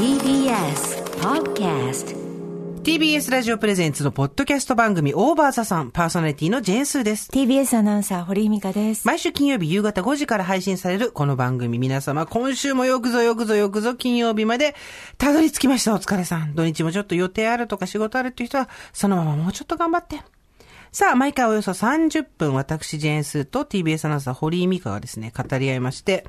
TBS Podcast TBS ラジオプレゼンツのポッドキャスト番組オーバーザさんパーソナリティのジェーンスーです。TBS アナウンサー、堀井美香です。毎週金曜日夕方5時から配信されるこの番組皆様今週もよくぞよくぞよくぞ金曜日までたどり着きましたお疲れさん。土日もちょっと予定あるとか仕事あるっていう人はそのままもうちょっと頑張って。さあ、毎回およそ30分、私、ジェーンスーと TBS アナウンサー、堀井美香がですね、語り合いまして、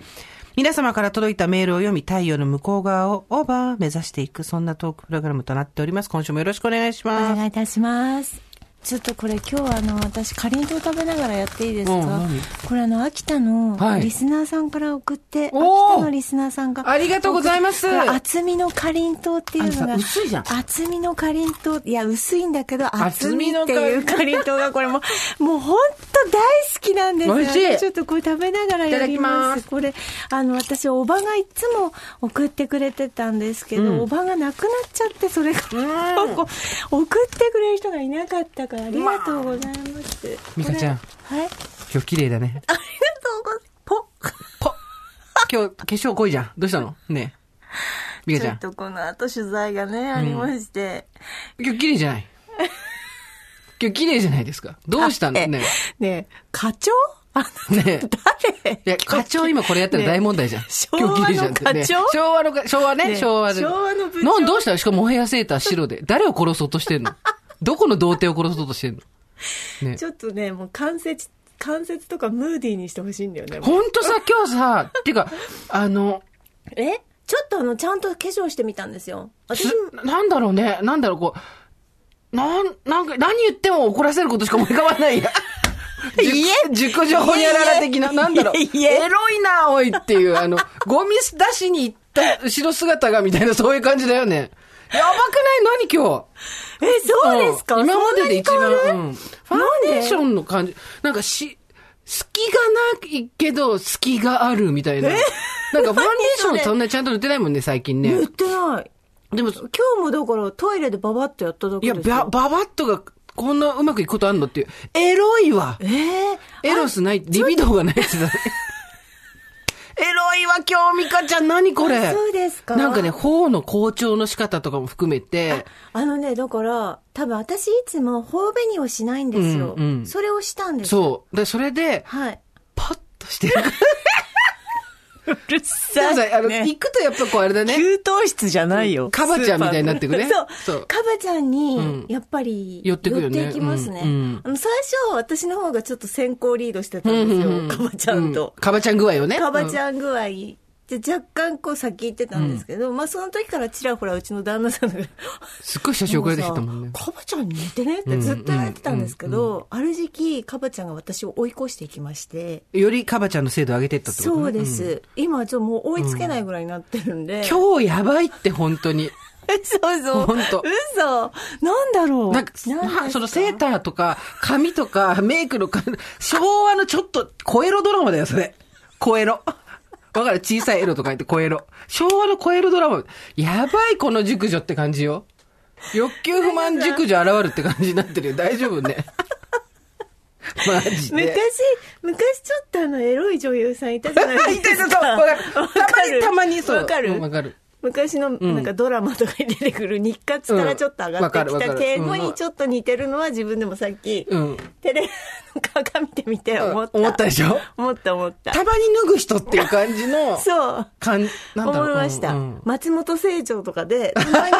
皆様から届いたメールを読み、太陽の向こう側をオーバー目指していく、そんなトークプログラムとなっております。今週もよろしくお願いします。お願いいたします。ちょっとこれ今日はあの、私、かりんとう食べながらやっていいですか？これあの、秋田のはいリスナーさんから送って、おー秋田のリスナーさんが。ありがとうございます厚みのかりんとうっていうのが。さ薄いじゃん厚みのかりんとう。いや、薄いんだけど、厚厚みみってのかりんいうかりんとうが、これもう、もう本当大好きなんですよ。美味しいちょっとこれ食べながらやります。これ、あの、私、おばがいつも送ってくれてたんですけど、うんおばがなくなっちゃって、それが、うん 送ってくれる人がいなかったから、ありがとうございます。美香ちゃんはい。今日綺麗だね。ありがとうございます。ぽっ。ぽ今日、化粧濃いじゃん。どうしたの？ねえ。美香ちゃん。ちょっとこの後取材がね、ありまして。今日綺麗じゃない？今日綺麗じゃないですか。どうしたの？えねねえ、課長？あえ。ねえ。誰？いや、課長今これやったら大問題じゃん。ね昭和の課長？昭和のか、昭和ね、ね昭和で。昭和の部長？なんどうしたしかもモヘアセーター白で。誰を殺そうとしてんの？どこの童貞を殺そうとしてんの？ねちょっとね、もう関節、関節とかムーディーにしてほしいんだよね。ほんとさ、今日さ、てか、あの、え？ちょっとあの、ちゃんと化粧してみたんですよ。私す、なんだろうね、なんだろう、こう、なん、なんか、何言っても怒らせることしか思い浮かばない や。いえ熟女ほにゃらら的な、なんだろう、エロいな、おいっていう、あの、ゴミ出しに行った後ろ姿がみたいな、そういう感じだよね。やばくない？何今日？え、そうですか、ん今までで一番、うん。ファンデーションの感じ、なんかし、隙がないけど、隙があるみたいな。なんかファンデーションそんなにちゃんと塗ってないもんね、最近ね塗っ。てない。でも、今日もだからトイレでババッとやっただいや、けですよ。ば、ばばっとが、こんなうまくいくことあんのっていう。エロいわえー、エロスない、リビドーがないって言ってたね。エロいわ、今日、ミカちゃん、何これ？あそうですか？なんかね、頬の好調の仕方とかも含めて、あのね、だから、多分私いつも頬紅をしないんですよ。うんうんそれをしたんですよ。そう。で、それで、はい。パッとしてる。うるでもさ、あの、行くとやっぱこうあれだね。給湯室じゃないよ。カバちゃんみたいになってくねそう。そうカバちゃんうんに、やっぱり、寄ってくよね寄っていきますね。うんうんあの最初、私の方がちょっと先行リードしてたんですよ。カバちゃんと。カバちゃん具合をね。カバちん。ゃん具合。で、若干こう先行ってたんですけど、まあその時からちらほらうちの旦那さんが、すっごい写真送られてきたもんね。カバちゃんに似てねってずっと言われてたんですけど、ある時期、カバちゃんが私を追い越していきまして、よりカバちゃんの精度を上げてったってことねそうです。今はちょっともう追いつけないぐらいになってるんで。今日やばいって、本当に。そうそう。ほんと嘘。なんだろう。なんか、そのセーターとか、髪とか、メイクのか、昭和のちょっと、小エロドラマだよ、それ。小エロ。わかる？小さいエロとか言って小エロ。昭和の小エロドラマ。やばい、この熟女って感じよ。欲求不満熟女現るって感じになってるよ。大丈夫ね。マジ昔で。、昔ちょっとあの、エロい女優さんいたじゃないいですか。たいたそうわかたまにたまにそうわかるうんわかる昔の、なんかドラマとかに出てくる日活からちょっと上がってきた敬語うんにちょっと似てるのは自分でもさっき、うん。テレ鏡で見て思った。思ったでしょ？思った思った。たまに脱ぐ人っていう感じの、そう。かん、なんだろう？思いました。うんうん松本清張とかで、たまに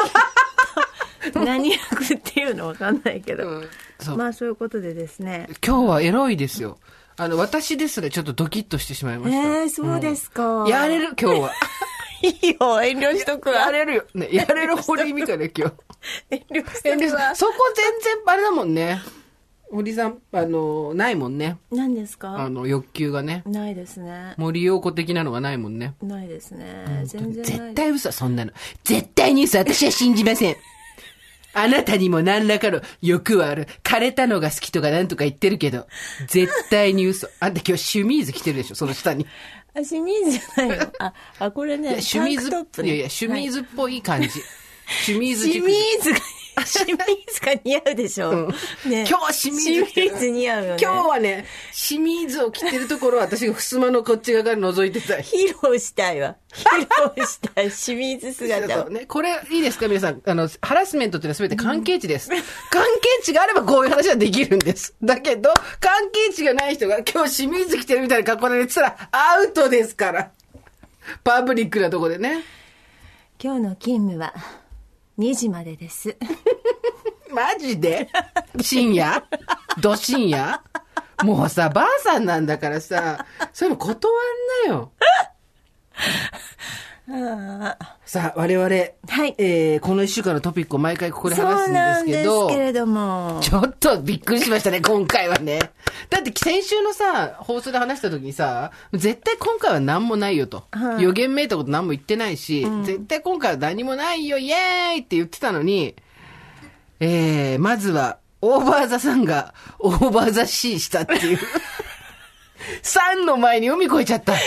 何役っていうのわかんないけど。うんそうまあそういうことでですね。今日はエロいですよ。あの、私ですらちょっとドキッとしてしまいました。えー、そうですか。うんやれる、今日は。いいよ、遠慮しとくわ。やれるよ。ね、やれる堀井美香ね、今日。遠慮しとくわ。遠慮そこ全然あれだもんね。堀さん、あの、ないもんね。何ですあかの、欲求がね。ないですね。森陽子的なのがないもんね。ないですね。全然。絶対嘘、そんなの。絶対に嘘、私は信じません。あなたにも何らかの欲はある。枯れたのが好きとかなんとか言ってるけど、絶対に嘘。あんた今日シュミーズ着てるでしょ、その下に。あ、清水じゃないの。あ、あ、これね、シュミーズね。いやいや、シュミーズっぽい感じ。シュミーズ清熟女水が、清水が似合うでしょ。うんね今日は清水着てる清水似合うよね。今日はね、清水を着てるところを私が襖のこっち側から覗いてた。披露したいわ。披露したい清水姿を。ね、これいいですか皆さん。あの、ハラスメントっていうのは全て関係値です。関係値があればこういう話はできるんです。だけど、関係値がない人が今日清水着てるみたいな格好で寝てたらアウトですから。パブリックなとこでね。今日の勤務は2時までです。マジで？深夜？ど深夜？もうさ、ばあさんなんだからさ、そういうの断んなよ。さあ、我々、はいえー、この一週間のトピックを毎回ここでそ話すんですすけど、けれども。ちょっとびっくりしましたね、今回はね。だって先週のさ、放送で話した時にさ、絶対今回は何もないよと。はい予言めいたこと何も言ってないし、絶対今回は何もないよ、イエーイって言ってたのに、えー、まずは、 OVER THE SUN が、 over the sea したっていう。サンの前に海越えちゃった。す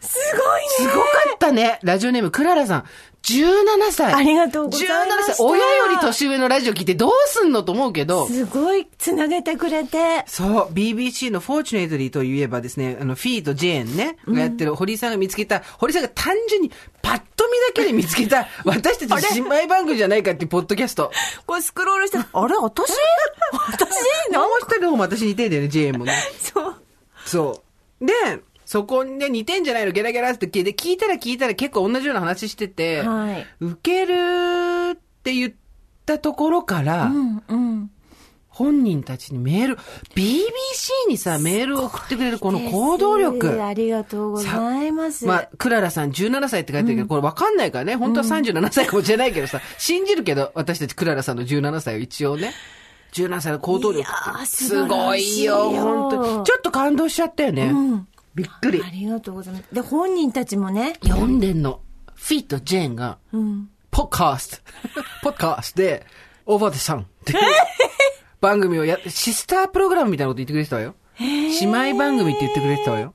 すごかったね。ラジオネーム、クララさん。17歳。ありがとうございました17歳。親より年上のラジオ聞いてどうすんのと思うけど。ごい。すごい繋げてくれて。そう、BBC の Fortunately といえばですね、あの、フィーとジェーンね、がやってる堀井さんが見つけた、堀井さんが単純にパッと見だけで見つけた、私たち姉妹番組じゃないかっていうポッドキャスト。これスクロールして、あれ？私？私？もう一人の方も私似てんだよね、ジェーンもね。そう。そう。で、そこで似てんじゃないのゲラゲラって聞いて、聞いたら聞いたら結構同じような話してて、はい受けるって言ったところから、うん、うん。本人たちにメール、BBC にさ、メールを送ってくれるこの行動力。ありがとうございます。まあ、クララさん17歳って書いてるけど、これわかんないからね。本当は37歳かもしれないけどさ、信じるけど、私たちクララさんの17歳を一応ね。17歳の行動力す晴ごいいよ、よ本当にちょっと感動しちゃったよね。うんびっくりあ。りがとうございます。で、本人たちもね、読んでんの。フィーとジェーンが、うん。ポッカースト、ポッカーストで、オーバーデサンっていう番組をや、シスタープログラムみたいなこと言ってくれてたわよ。姉妹番組って言ってくれてたわよ。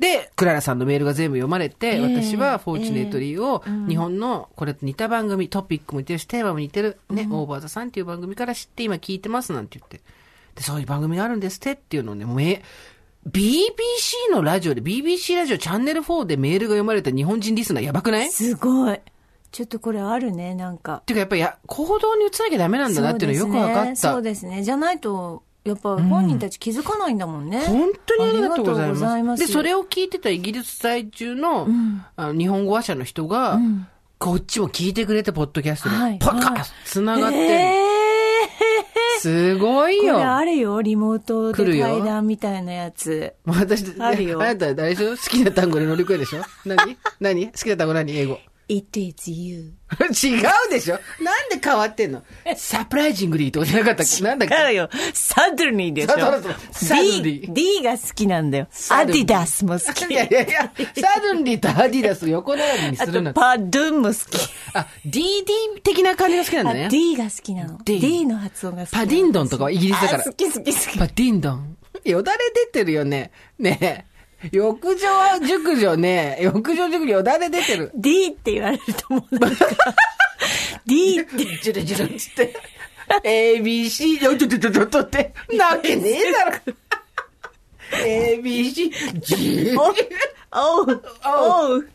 で、クララさんのメールが全部読まれて、え私はフォーチュネートリーを、日本のこれと似た番組、トピックも似てるし、テーマも似てる、ね、オーバーザさんっていう番組から知って今聞いてますなんて言って。で、そういう番組があるんですってっていうのをね、もうえ、BBC のラジオで、BBC ラジオチャンネル4でメールが読まれた日本人リスナーやばくない？すごい。ちょっとこれあるね、なんか。っていうかやっぱりや、行動に移さなきゃダメなんだなっていうのよく分かった。そうですね。じゃないと、やっぱ本人たち気づかないんだもんね。本当にありがとうございます。ます。で、それを聞いてたイギリス在住の,、ん。あの日本語話者の人が、ん。こっちも聞いてくれて、ポッドキャストで。はい。パカはいッつながってる、えすごいー、こよ。れあるよ、リモートで対談みたいなやつ。もう私、あるよ。あなた、誰でしょ好きな単語で乗り越えでしょ？何？何？好きな単語何？英語。It is you. 違うでしょ？なんで変わってんの？サプライジングリーとかじゃなかったっけ？なんだっけ？違うよ。サドニーでしょ。サドニー D、D が好きなんだよ。アディダスも好き。いやいやいや、サドンリーとアディダス横並びにあとするなんて。パドゥンも好き。あ、DD 的な感じが好きなんだあね。D が好きなの。D D の発音が好き。パディンドンとかはイギリスだからあ好き好き好き。パディンドン。よだれ出てるよね。ねえ。浴場熟女ね。浴場熟女よだれ出てる。D って言われるともう D って。ジュルジュルっつって。ABC、ちょちょちょちょちょちょって。なわけねえだろ。ABC、ジュおおうおう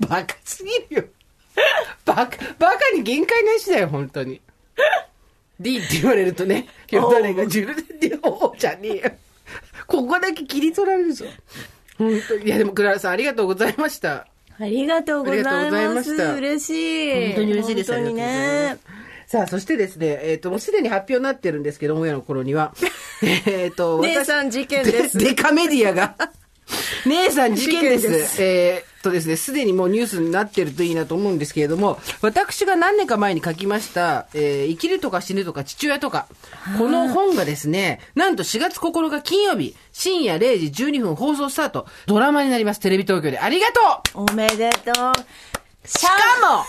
バカすぎるよ。バカ、バカに限界なしだよ、本当に。D って言われるとね、よだれがジュルで、おうじゃねえよ。ここだけ切り取られるぞ。本当に。いや、でも、クララさんありがとうございました。ありがとうございま。ますした嬉しい。本当に嬉しいです。本当にね。さあ、そしてですね、えっ、と、もうすでに発表になってるんですけど、親の頃には。えっと、姉さん事件ですデカメディアが。姉さん事件です。ですえーっとですね、すでにもうニュースになってるといいなと思うんですけれども、私が何年か前に書きました、えー生きるとか死ぬとか父親とか、この本がですね、なんと4月9日金曜日、深夜0時12分放送スタート、ドラマになります、テレビ東京で。ありがとうおめでとう。しかも、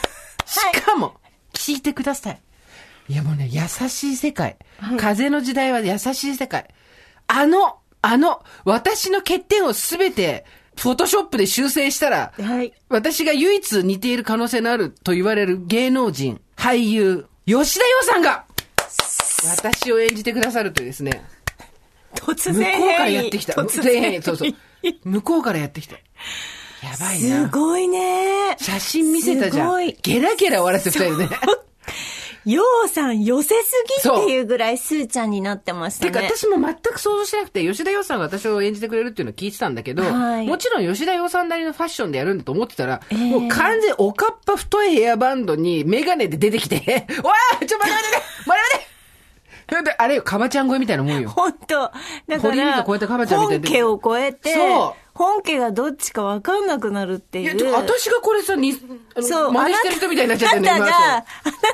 しかも、聞いてください。いやもうね、優しい世界。風の時代は優しい世界。あの、あの、私の欠点をすべて、フォトショップで修正したら、はい。私が唯一似ている可能性のあると言われる芸能人、俳優、吉田洋さんが、私を演じてくださるというですね、突向こ然うからやってきた。突全然員そうそう。向こうからやってきた。やばいすな。ごいね。写真見せたじゃんすごい。ゲラゲラ笑って二人でね。ようさん寄せすぎっていうぐらいスーちゃんになってましたてかね。私も全く想像してなくて、吉田洋さんが私を演じてくれるっていうのを聞いてたんだけど、はい。もちろん吉田洋さんなりのファッションでやるんだと思ってたら、ええ。もう完全おかっぱ太いヘアバンドにメガネで出てきて、わーちょ、待て待て待て待て。待てあれよ、カバちゃん声みたいなもんよ。本当。だから、堀井美香超えたカバちゃんみたいで本家を超えてそう、本家がどっちか分かんなくなるっていや、いう。てか私がこれさ、に、そう、真似してる人みたいになっちゃってるね、今あなたが、あな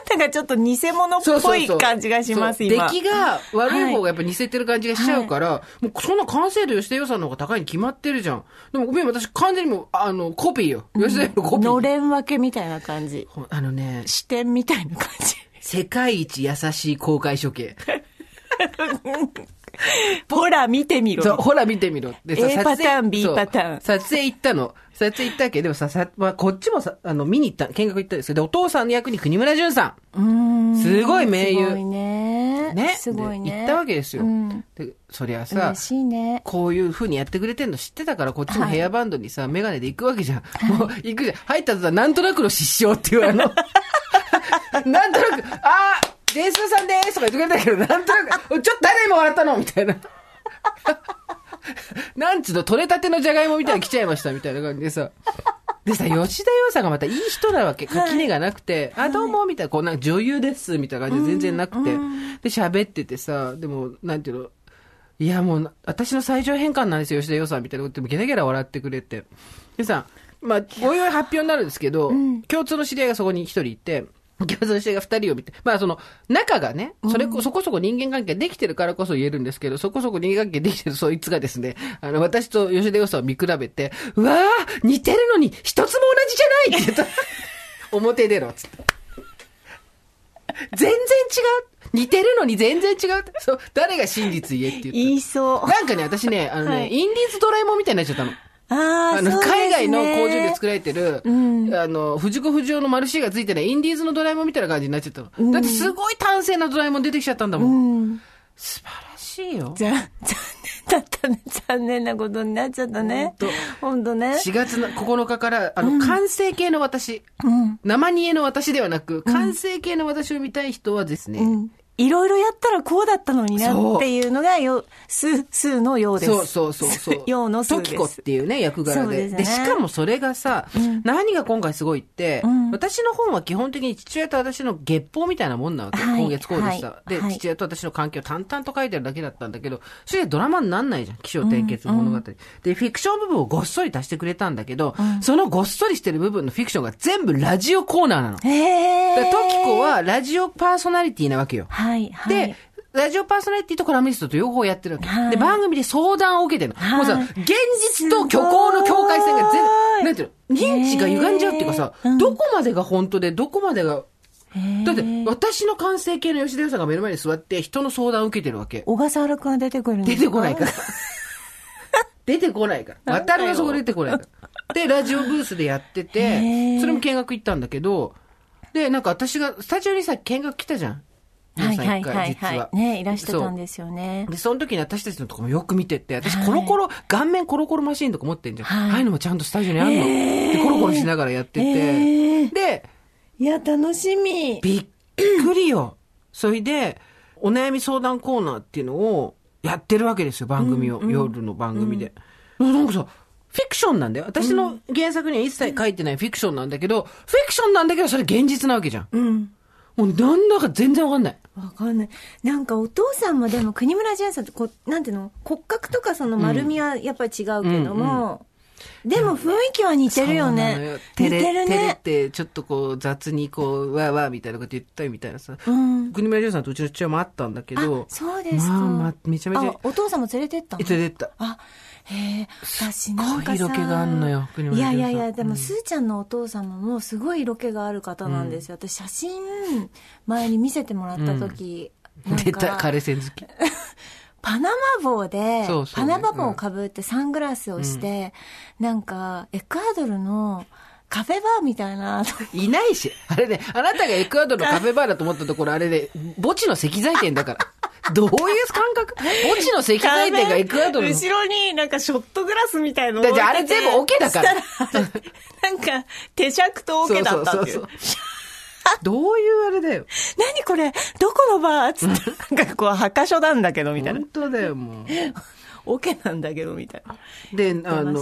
たがちょっと偽物っぽい感じがします、そう今。出来が悪い方がやっぱ似せてる感じがしちゃうから、もうそんな完成度吉田洋さんの方が高いに決まってるじゃん。でもごめん、私完全にもう、あの、コピーよ。吉田洋のコピー。のれん分けみたいな感じ。あのね、視点みたいな感じ。世界一優しい公開処刑。ほら、見てみろ。そう、ほら見てみろ。で A 撮影パターン B パターン撮影行ったの。撮影行ったけど、でもさ、さ、まあ、こっちもさ、あの、見に行った、見学行ったんですけど、お父さんの役に国村淳さうーんん。すごい名優。すごいね。ね。すごいね。で行ったわけですよ。うんで、そりゃさ嬉、しいね。こういう風にやってくれてんの知ってたから、こっちもヘアバンドにさ、メガネで行くわけじゃん。もう、行くじゃん。入った途端、なんとなくの失笑っていうあの、なんとなく、あー、ジェイスーさんでーすとか言ってくれたけど、なんとなく、おちょっと誰今笑ったのみたいな。なんつうの、取れたてのじゃがいもみたいに来ちゃいましたみたいな感じでさ。でさ、吉田洋さんがまたいい人なわけ。垣根がなくて、あ、どうも、みたいな、こう、なんか女優です、みたいな感じで全然なくて。で、喋っててさ、でも、なんていうの、いや、もう、私の最上変換なんですよ、吉田洋さんみたいなことゲラゲラ笑ってくれて。でさ、まあ、おいおい発表になるんですけど、共通の知り合いがそこに一人いて、共通の知り合いが二人を見て、まあその、仲がね、それこ、そこそこ人間関係できてるからこそ言えるんですけど、そこそこ人間関係できてるそいつがですね、あの、私と吉田洋さんを見比べて、うわー似てるのに一つも同じじゃないって言った。表出ろ、つって。全然違う似てるのに全然違うそう、誰が真実言えって言った。言いそう。なんかね、私ね、あのね、はいインディーズドラえもんみたいになっちゃったの。あの、ね海外の工場で作られてる、うんあの、藤子不二雄のマルシーがついてないインディーズのドラえもんみたいな感じになっちゃったの。だってすごい端正なドラえもん出てきちゃったんだもん。うん。素晴らしいよ。じゃ、残念だったね。残念なことになっちゃったねほんと。ほんとね。4月の9日から、あの、完成形の私、うん。生煮えの私ではなく、完成形の私を見たい人はですね、うん。いろいろやったらこうだったのになっていうのがよ、す、すのようです。そうそうそうそう。ようのすです。トキコっていうね、役柄で。ですねで、しかもそれがさ、何が今回すごいって、うん私の本は基本的に父親と私の月報みたいなもんなわけ。はい今月こうでした。で、はいはい父親と私の関係を淡々と書いてるだけだったんだけど、それでドラマになんないじゃん。気象転結物語、で、フィクション部分をごっそり足してくれたんだけど、そのごっそりしてる部分のフィクションが全部ラジオコーナーなの。へえ。だからトキコはラジオパーソナリティなわけよ。はい、はい。で、ラジオパーソナリティとコラムニストと両方やってるわけ。はいで、番組で相談を受けてるの。はいもうさ、現実と虚構の境界線が全なんていうの？認知が歪んじゃうっていうかさ、へーうんどこまでが本当で、どこまでが、だって、私の完成形の吉田洋さんが目の前に座って人の相談を受けてるわけ。小笠原くんが出てくるんですか？出てこないから。出てこないから。渡るはそこ出てこないから。で、ラジオブースでやってへて、ーそれも見学行ったんだけど、で、なんか私が、スタジオにさ、見学来たじゃん。はいはい皆さん一回はい実はい。ね、いらしてたんですよね。で、その時に私たちのとこもよく見てって、私はいコロコロ、顔面コロコロマシーンとか持ってんじゃん。はいああいうのもちゃんとスタジオにあんの。で、コロコロしながらやってて。へーで、いや、楽しみ。びっくりよ。それで、お悩み相談コーナーっていうのをやってるわけですよ、番組を。夜の番組で。なんかさ、フィクションなんだよ。私の原作には一切書いてないフィクションなんだけど、フィクションなんだけど、それ現実なわけじゃん。うん。もうなんだか全然わかんない。わかんない。なんかお父さんもでも国村淳さんとこう、なんていうの？骨格とかその丸みはやっぱり違うけども、でも雰囲気は似てるよね。似照れ、てる照れね。て、ちょっとこう、雑にこう、わーわーみたいなこと言ったりみたいなさ。うん。国村淳さんとうちの父親もあったんだけあど、、そうですか。まあまあ、めちゃめちゃあ、、お父さんも連れてったの？連れてった。あ、へえ、私なんかさ。色気があんのよ国い村淳さんやいやいや、でも、うんすーちゃんのお父様もすごい色気がある方なんですよ。私、写真、前に見せてもらった時、なん出た、か、枯れ線好き。パナマ帽で、そうそうパナマ帽をかぶってサングラスをして、なんか、エクアドルの、カフェバーみたいな。いないし。あれね、あなたがエクアドルのカフェバーだと思ったところ、あれね、墓地の石材店だから。どういう感覚？墓地の石材店がエクアドルの。後ろになんかショットグラスみたいのだじゃああれ全部オケだからなんか、手尺とオケだったっていう。そうそうそう どういうあれだよ。何これ？どこのバー？つって、なんかこう、墓所なんだけど、みたいな本。当だよ、もう。オケなんだけど、みたいな。で、あの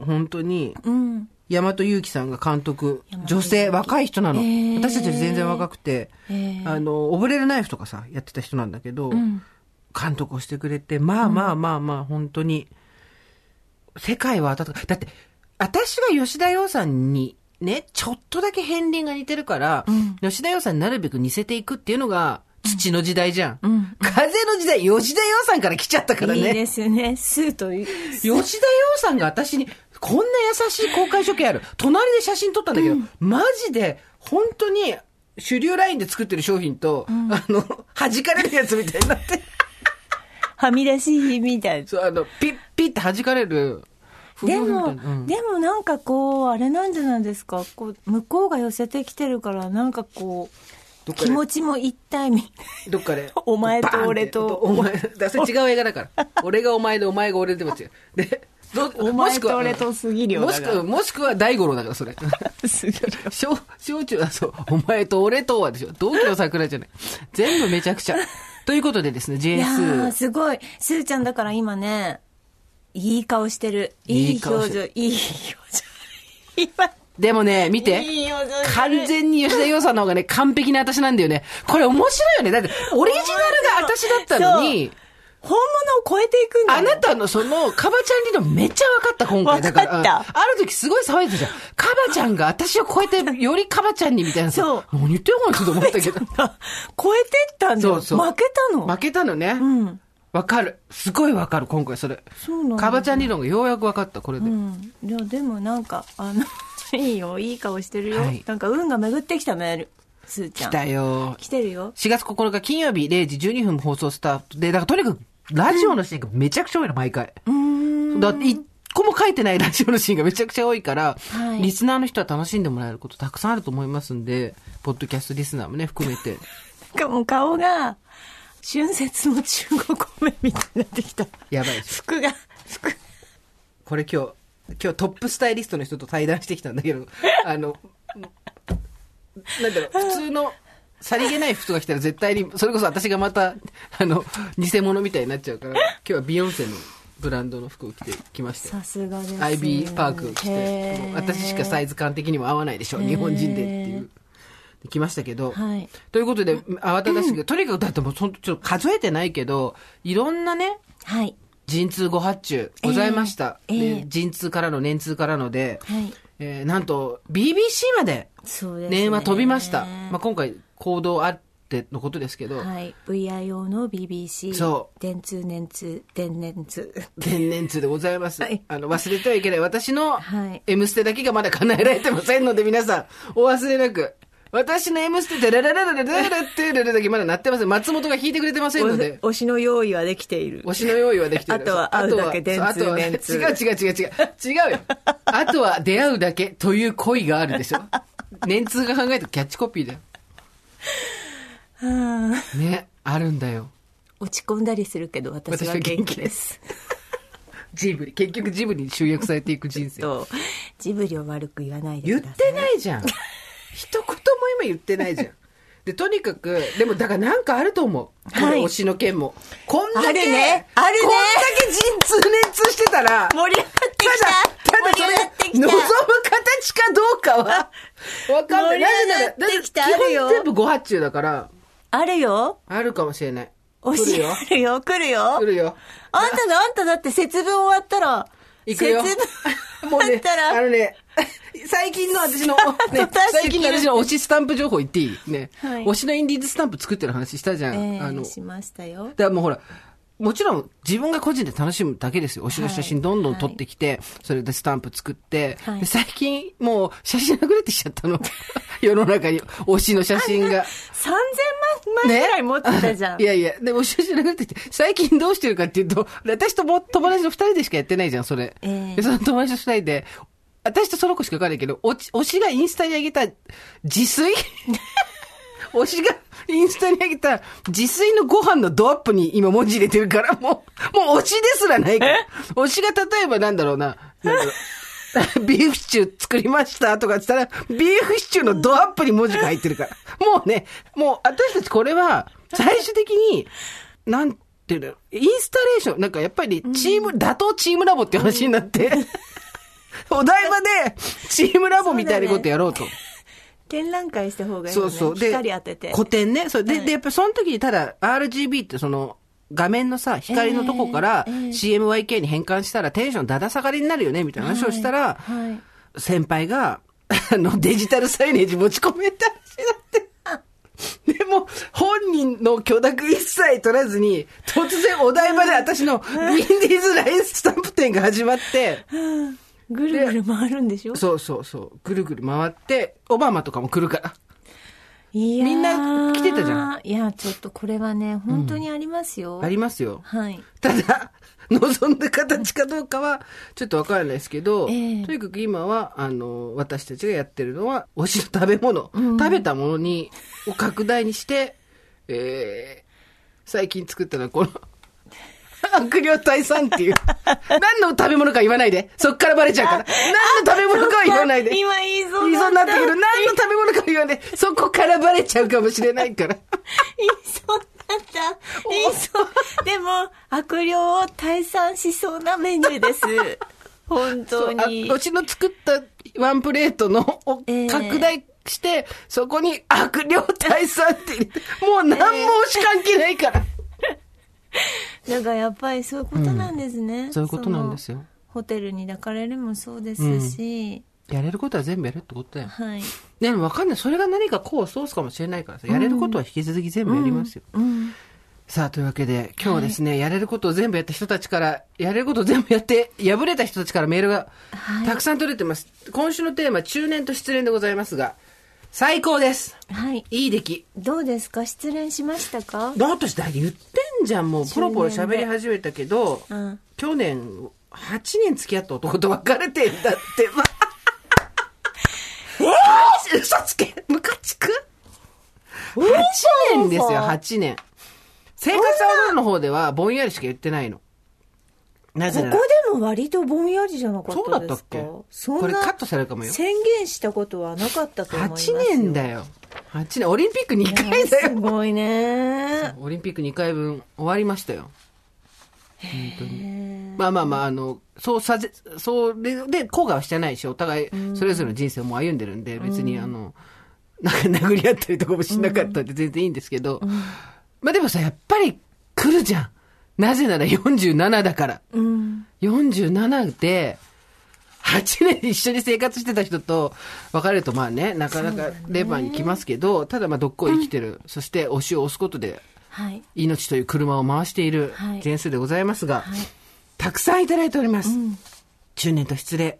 ー本当に、うん。大和祐樹さんが監督女性、若い人なの。へー私たちより全然若くて、あの、オブレルナイフとかさ、やってた人なんだけど、ん監督をしてくれて、まあまあまあまあ、本当に、世界は温かい。だって、私が吉田洋さんに、ね、ちょっとだけ片鱗が似てるから、ん吉田洋さんになるべく似せていくっていうのが、土の時代じゃん。うん風の時代、吉田洋さんから来ちゃったからね。いいですね。スーと、吉田洋さんが私に、こんな優しい公開処刑ある。隣で写真撮ったんだけど、マジで、本当に、主流ラインで作ってる商品と、あの、弾かれるやつみたいになって、はみ出しみたいな。そう、あの、ピッ、ピッって弾かれる、不でも、でもなんかこう、あれなんじゃないですか。こう、向こうが寄せてきてるから、なんかこう、気持ちも一体みどっかで。お前と俺とお前、だそれ違う映画だから。俺がお前でお前が俺でも違う。で、どお前と俺と杉良もしくは、もしくは大五郎だから、それ。小、小中、あ、そう、お前と俺とはでしょ。同期の桜じゃない。全部めちゃくちゃ。ということでですね、いやー、JS。すごい。すーちゃんだから今ね、いい顔してる。いい表情、いい表情。今、でもね、見て。いい完全に吉田洋さんの方がね、完璧な私なんだよね。これ面白いよね。だって、オリジナルが私だったのに、本物を超えていくんだよ。あなたのその、カバちゃん理論めっちゃ分かった、今回。だから、分かったうんある時すごい騒いでたじゃん。カバちゃんが私を超えて、よりカバちゃんにみたいなさ。そう何言ってんのかと思ったけど。超えてったんだよ。そうそう負けたの。負けたのね。うん。わかる。すごいわかる、今回それ。そうなんだカバちゃん理論がようやく分かった、これで。うん。いや、でもなんか、あの、いいよ、いい顔してるよ。はいなんか運が巡ってきたメール。すーちゃん。来たよ。来てるよ。4月9日金曜日0時12分放送スタートで、だからとにかく、ラジオのシーンがめちゃくちゃ多いの、毎回。うーん。だって、一個も書いてないラジオのシーンがめちゃくちゃ多いから、はいリスナーの人は楽しんでもらえることたくさんあると思いますんで、ポッドキャストリスナーもね、含めて。しかも顔が、春節の中国米みたいになってきた。やばいでしょ。服が、服。これ今日、今日トップスタイリストの人と対談してきたんだけど、あの、なんだろう、普通の、さりげない服が来たら絶対に、それこそ私がまた、あの、偽物みたいになっちゃうから、今日はビヨンセのブランドの服を着てきましたよ。さすがです。IB パークを着て、私しかサイズ感的にも合わないでしょ、日本人でっていう。で来ましたけど、はい。ということで、慌ただしく、とにかくだってもうちょっと数えてないけど、いろんなね、はい。陣痛ご発注ございました。ええええで陣痛からの年痛からので、はい。えーなんと BBC までそうですね。年は飛びました。まあ、今回行動あってのことですけど、はい。VIO の BBC。。そう電通、年通、電年通。天然痛でございます。はいあの、忘れてはいけない。私のはい M ステだけがまだ叶えられてませんので、皆さん、お忘れなく。私の M ステでララララララララってララだけまだ鳴ってません。松本が弾いてくれてませんので。推しの用意はできている。推しの用意はできている。あとは会うだけ電通あとは電通違う違う違う違う。違うよ。あとは出会うだけという恋があるでしょ。年通が考えたキャッチコピーだよ。ね、あるんだよ。落ち込んだりするけど、私は元気です。ジブリ。結局ジブリに集約されていく人生。ジブリを悪く言わないで言っください。てないじゃん。一言今言ってないじゃん。で、とにかく、でもだからなんかあると思う。こはいれ推しの件も。こんだけ、あるねあるねこんだけ陣痛年痛してたら、盛り上がってきたただ、ただそれ、望む形かどうかは、わかんない。なぜならあるよ基本全部ご発注だから、あるよあるかもしれない。推し来るよ。あるよ来るよ来るよ。あんたのあんただって節分終わったら、行くよ。節分もうね終わっ、たら、あのね、最近の私の、ね最近の私の推しスタンプ情報言っていいね。はい推しのインディーズスタンプ作ってる話したじゃん。えあの、ー、しましたよだ。からもうほら、もちろん自分が個人で楽しむだけですよ。推しの写真どんどん撮ってきて、それでスタンプ作って、はいで最近もう写真なくなってきちゃったの。世の中に推しの写真が。3000万枚ぐらい持ってたじゃん。いやいや、でも写真なくなってきて、最近どうしてるかっていうと、私とも友達の二人でしかやってないじゃん、それ。ええで、その友達の二人で、私とその子しかわかんないけど、おち推しがインスタに上げた自炊？推しがインスタに上げた 自炊のご飯のドアップに今文字入れてるから、もう、もう推しですらないから。推しが例えばなんだろうな、なんだろう。ビーフシチュー作りましたとかって言ったら、ビーフシチューのドアップに文字が入ってるから。もうね、もう私たちこれは、最終的に、なんていうの、インスタレーション、なんかやっぱりチーム、打倒チームラボって話になって、お台場でチームラボみたいなことやろうと。展覧会した方がいいよね。そうそう。で、光当てて。古典ね。そう。で、はいで、やっぱその時にただ RGB ってその、画面のさ、光のとこから CMYK に変換したらテンションだだ下がりになるよね、みたいな話をしたら、はい。先輩が、あの、デジタルサイネージ持ち込めた話になって。でも、本人の許諾一切取らずに、突然お台場で私のウィンディーズラインスタンプ店が始まって、ぐるぐる回るんでしょ？そうそうそう、ぐるぐる回って、オバマとかも来るから。いやーみんな来てたじゃん。いや、ちょっとこれはね、本当にありますよ。ありますよ。はい。ただ、望んだ形かどうかは、ちょっとわからないですけど、ええとにかく今は、あの、私たちがやってるのは、推しの食べ物、食べたものに、を拡大にして、えー、最近作ったのはこの、悪霊退散っていう。何の食べ物か言わないで。そっからバレちゃうから。何の食べ物かは言わないで。今言いそう言いそうになったけど、何の言い食べ物かは言わないで。そこからバレちゃうかもしれないから。そうだった。言いそう。でも、悪霊を退散しそうなメニューです。本当あに。うちの作ったワンプレートのをええ拡大して、そこに悪霊退散ってもう何も推し関係ないから。だからやっぱりそういうことなんですね。そういうことなんですよホテルに抱かれるもそうですし、やれることは全部やるってことだよ。はい。でもわかんない。それが何か功を奏すかもしれないからさ、やれることは引き続き全部やりますよ。うん。さあ、というわけで、今日はですね、やれることを全部やった人たちから、やれることを全部やって、敗れた人たちからメールがはいたくさん取れてます。今週のテーマ、中年と失恋でございますが、最高です。はい。いい出来。どうですか？失恋しましたか？だってだ言ってんじゃん、もう、ポロポロ喋り始めたけど、うん。去年、8年付き合った男と別れてんだって、まえ嘘つけムカつく ?8 年ですよ、8年。生活はの方では、ぼんやりしか言ってないの。なぜここ、でも割とぼんやりじゃなかそうったですか？だったっけ？これカットされるかもよ。宣言したことはなかったと思います8よ。年だよ。8年、オリンピック2いや回だよ。すごいね。オリンピック2回分終わりましたよ。本当に。まあまあまあ、あの、そうさせ、それで、後悔はしてないし、お互い、それぞれの人生をもう歩んでるんで、別に、あの、なんか殴り合ったりとかもしなかったんで全然いいんですけど、まあでもさ、やっぱり来るじゃん。なぜなら47だから。うん。47で、8年一緒に生活してた人と別れるとまあね、なかなかレバーに来ますけど、ただまあどっこい生きてる、そして推しを押すことではい。命という車を回しているはい前数でございますが、はい。たくさんいただいております。中年と失礼。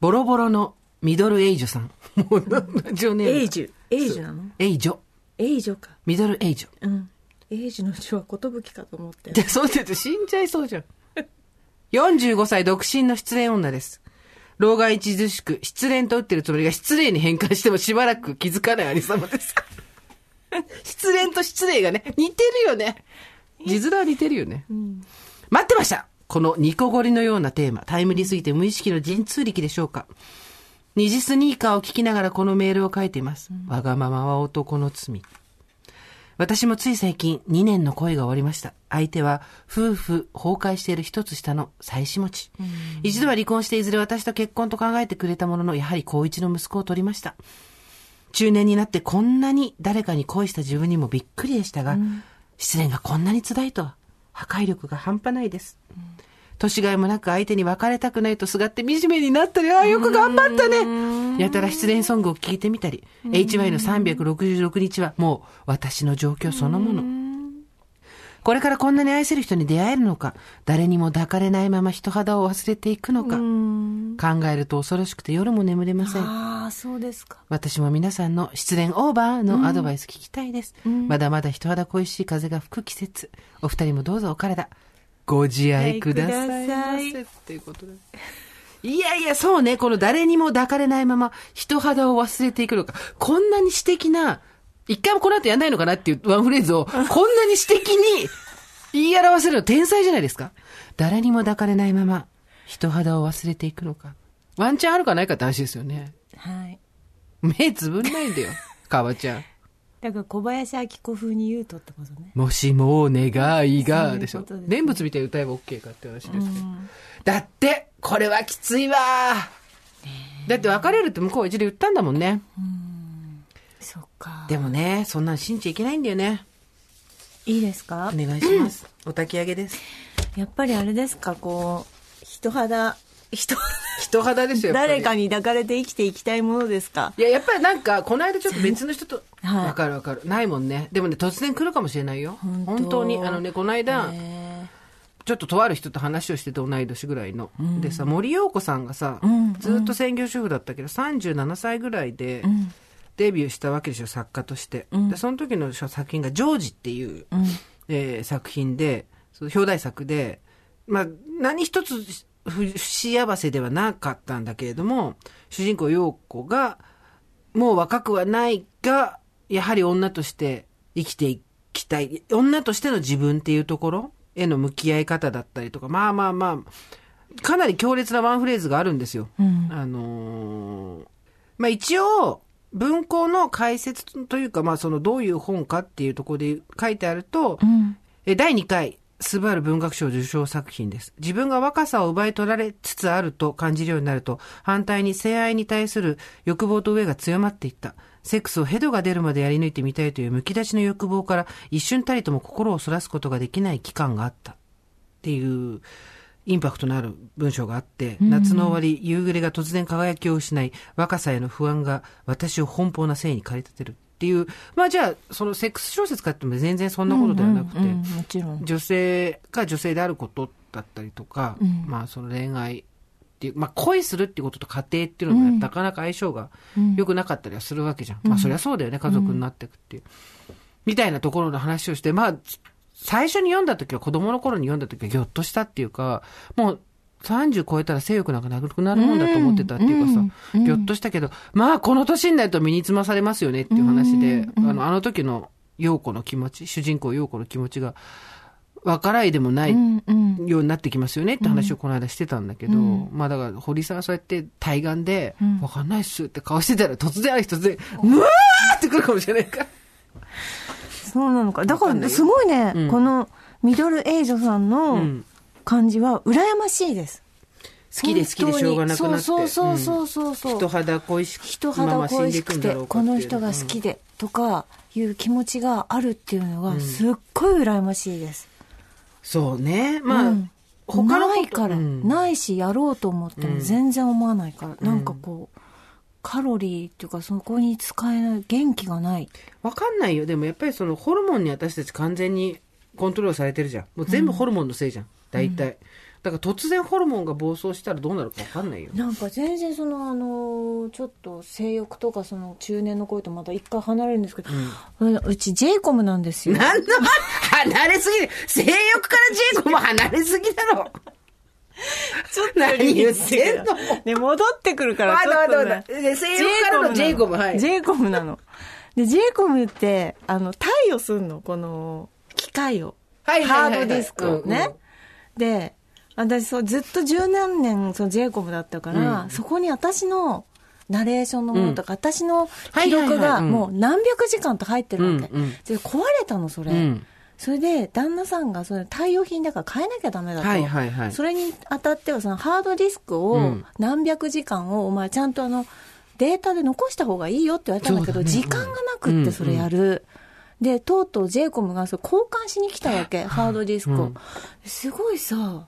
ボロボロのミドルエイジョさん。もう、ラジオネーム。エイジュ。エイジュなの？エイジョ。エイジュか。ミドルエイジョ。うん。エイジュの字は寿かと思って。で、そうって言うと死んじゃいそうじゃん。45歳独身の失恋女です。老害著しく、失恋と打ってるつもりが失礼に変換してもしばらく気づかないありさまです。失恋と失礼がね、似てるよね。字面は似てるよね。待ってましたこのニコゴリのようなテーマ、タイムリーすぎて無意識の神通力でしょうか。二次スニーカーを聞きながらこのメールを書いています。わがままは男の罪。私もつい最近2年の恋が終わりました。相手は夫婦崩壊している一つ下の妻子持ち。一度は離婚していずれ私と結婚と考えてくれたものの、やはり高一の息子を取りました。中年になってこんなに誰かに恋した自分にもびっくりでしたが、失恋がこんなに辛いとは、破壊力が半端ないです。年がいもなく相手に別れたくないとすがって惨めになったり、ああ、よく頑張ったね。やたら失恋ソングを聴いてみたり、HY の366日はもう私の状況そのもの。これからこんなに愛せる人に出会えるのか、誰にも抱かれないまま人肌を忘れていくのか、考えると恐ろしくて夜も眠れません。ああ、そうですか。私も皆さんの失恋オーバーのアドバイス聞きたいです。まだまだ人肌恋しい風が吹く季節。お二人もどうぞお体、ご自愛くださいませ。ご自愛くださいうことで。いやいや、そうね。この誰にも抱かれないまま、人肌を忘れていくのか。こんなに詩的な、一回もこの後やんないのかなっていうワンフレーズを、こんなに詩的に言い表せるの天才じゃないですか。誰にも抱かれないまま、人肌を忘れていくのか。ワンチャンあるかないかって話ですよね。はい。目つぶんないんだよ。かわちゃん。だから小林明子風に言うとってことね。もしも願いが、でしょことです。ね念仏みたいに歌えば OK かって話ですけど。うんだって、これはきついわだって別れるって向こうは一度言ったんだもんね。そっか。でもね、そんなん信じちゃいけないんだよね。いいですか？お願いします。お焚き上げです。やっぱりあれですか、こう、人肌、人、人肌ですよ。誰かに抱かれて生きていきたいものですか？いや、やっぱりなんか、この間ちょっと別の人と、はいわかるわかる。ないもんね。でもね、突然来るかもしれないよ。本当に。あのね、この間、へちょっととある人と話をしてて同い年ぐらいの。でさ、森陽子さんがさ、うんずっと専業主婦だったけど、37歳ぐらいでーうん。デビューしたわけでしょ、作家として。うんで、その時の作品が、ジョージっていう、うん。えー作品で、その表題作で、まあ、何一つ不不幸せではなかったんだけれども、主人公陽子が、もう若くはないが、やはり女として生きていきたい。女としての自分っていうところへの向き合い方だったりとか、まあまあまあ、かなり強烈なワンフレーズがあるんですよ。うん。あのーまあ一応、文庫の解説というか、まあそのどういう本かっていうところで書いてあると、うん。え第2回、スバル文学賞受賞作品です。自分が若さを奪い取られつつあると感じるようになると、反対に性愛に対する欲望と上が強まっていった。セックスをヘドが出るまでやり抜いてみたいという剥き出しの欲望から一瞬たりとも心をそらすことができない期間があった。っていう、インパクトのある文章があって、夏の終わり、夕暮れが突然輝きを失い、若さへの不安が私を奔放な性に駆り立てるっていう、まあじゃあ、そのセックス小説かっても全然そんなことではなくて、うんうんうんもちろん。女性が女性であることだったりとか、うんまあその恋愛っていう、まあ恋するっていうことと家庭っていうのがなかなか相性が良くなかったりはするわけじゃん。まあそりゃそうだよね、家族になっていくっていう。みたいなところの話をして、まあ、最初に読んだ時は、子供の頃に読んだ時はぎょっとしたっていうか、もう30超えたら性欲なんかなくなるもんだと思ってたっていうかさ、うん。ぎょっとしたけど、まあこの年になると身につまされますよねっていう話で、あの、あの時の陽子の気持ち、主人公陽子の気持ちが、わからいでもない。ようになってきますよねって話をこの間してたんだけど、まあだから堀さんはそうやって対岸で、わかんないっすって顔してたら突然ある日突然、うわーってくるかもしれないから。そうなのか。だから、すごいね、うん。このミドルエイジョさんうのん感じは羨ましいです。好きで好きでしょうがなくなって。そうそうそうそうそう。うん人肌恋しく人肌恋しくて、この人が好きで。で、とかいう気持ちがあるっていうのが、すっごい羨ましいです。そうね。まあ、うん他のないから、うんないし、やろうと思っても全然思わないから、なんかこう、カロリーっていうか、そこに使えない、元気がない。わかんないよ。でもやっぱりそのホルモンに私たち完全にコントロールされてるじゃん。もう全部ホルモンのせいじゃん。大体。だから突然ホルモンが暴走したらどうなるかわかんないよ。なんか全然そのあのちょっと性欲とかその中年の恋とまた一回離れるんですけど、ううち j イコムなんですよ。なんの離れすぎる。性欲からジェイコも離れすぎだろ。ちょっ何言ってんの？ね、戻ってくるからまちょっと、だまだね。まだで性欲からのジェイコムはいジェイコムなの。で、ジェイコムって、あの、貸与すんの、この、機械を。はいはいハードディスクをね。うんうんで、私そう、ずっと十何年、そのジェイコムだったから、うん。そこに私の、ナレーションのものとか、私の記録がうん。もう何百時間と入ってるわけ。うん。うんで、壊れたの、それ。うん。それで、旦那さんが、それ、対応品だから変えなきゃダメだと。はいはいはい。それにあたっては、そのハードディスクうをん。何百時間を、お前ちゃんとあの、データで残した方がいいよって言われたんだけど、時間がなくってそれやる。で、とうとう j イコムがそれ交換しに来たわけ、ハードディスクを。うんすごいさ、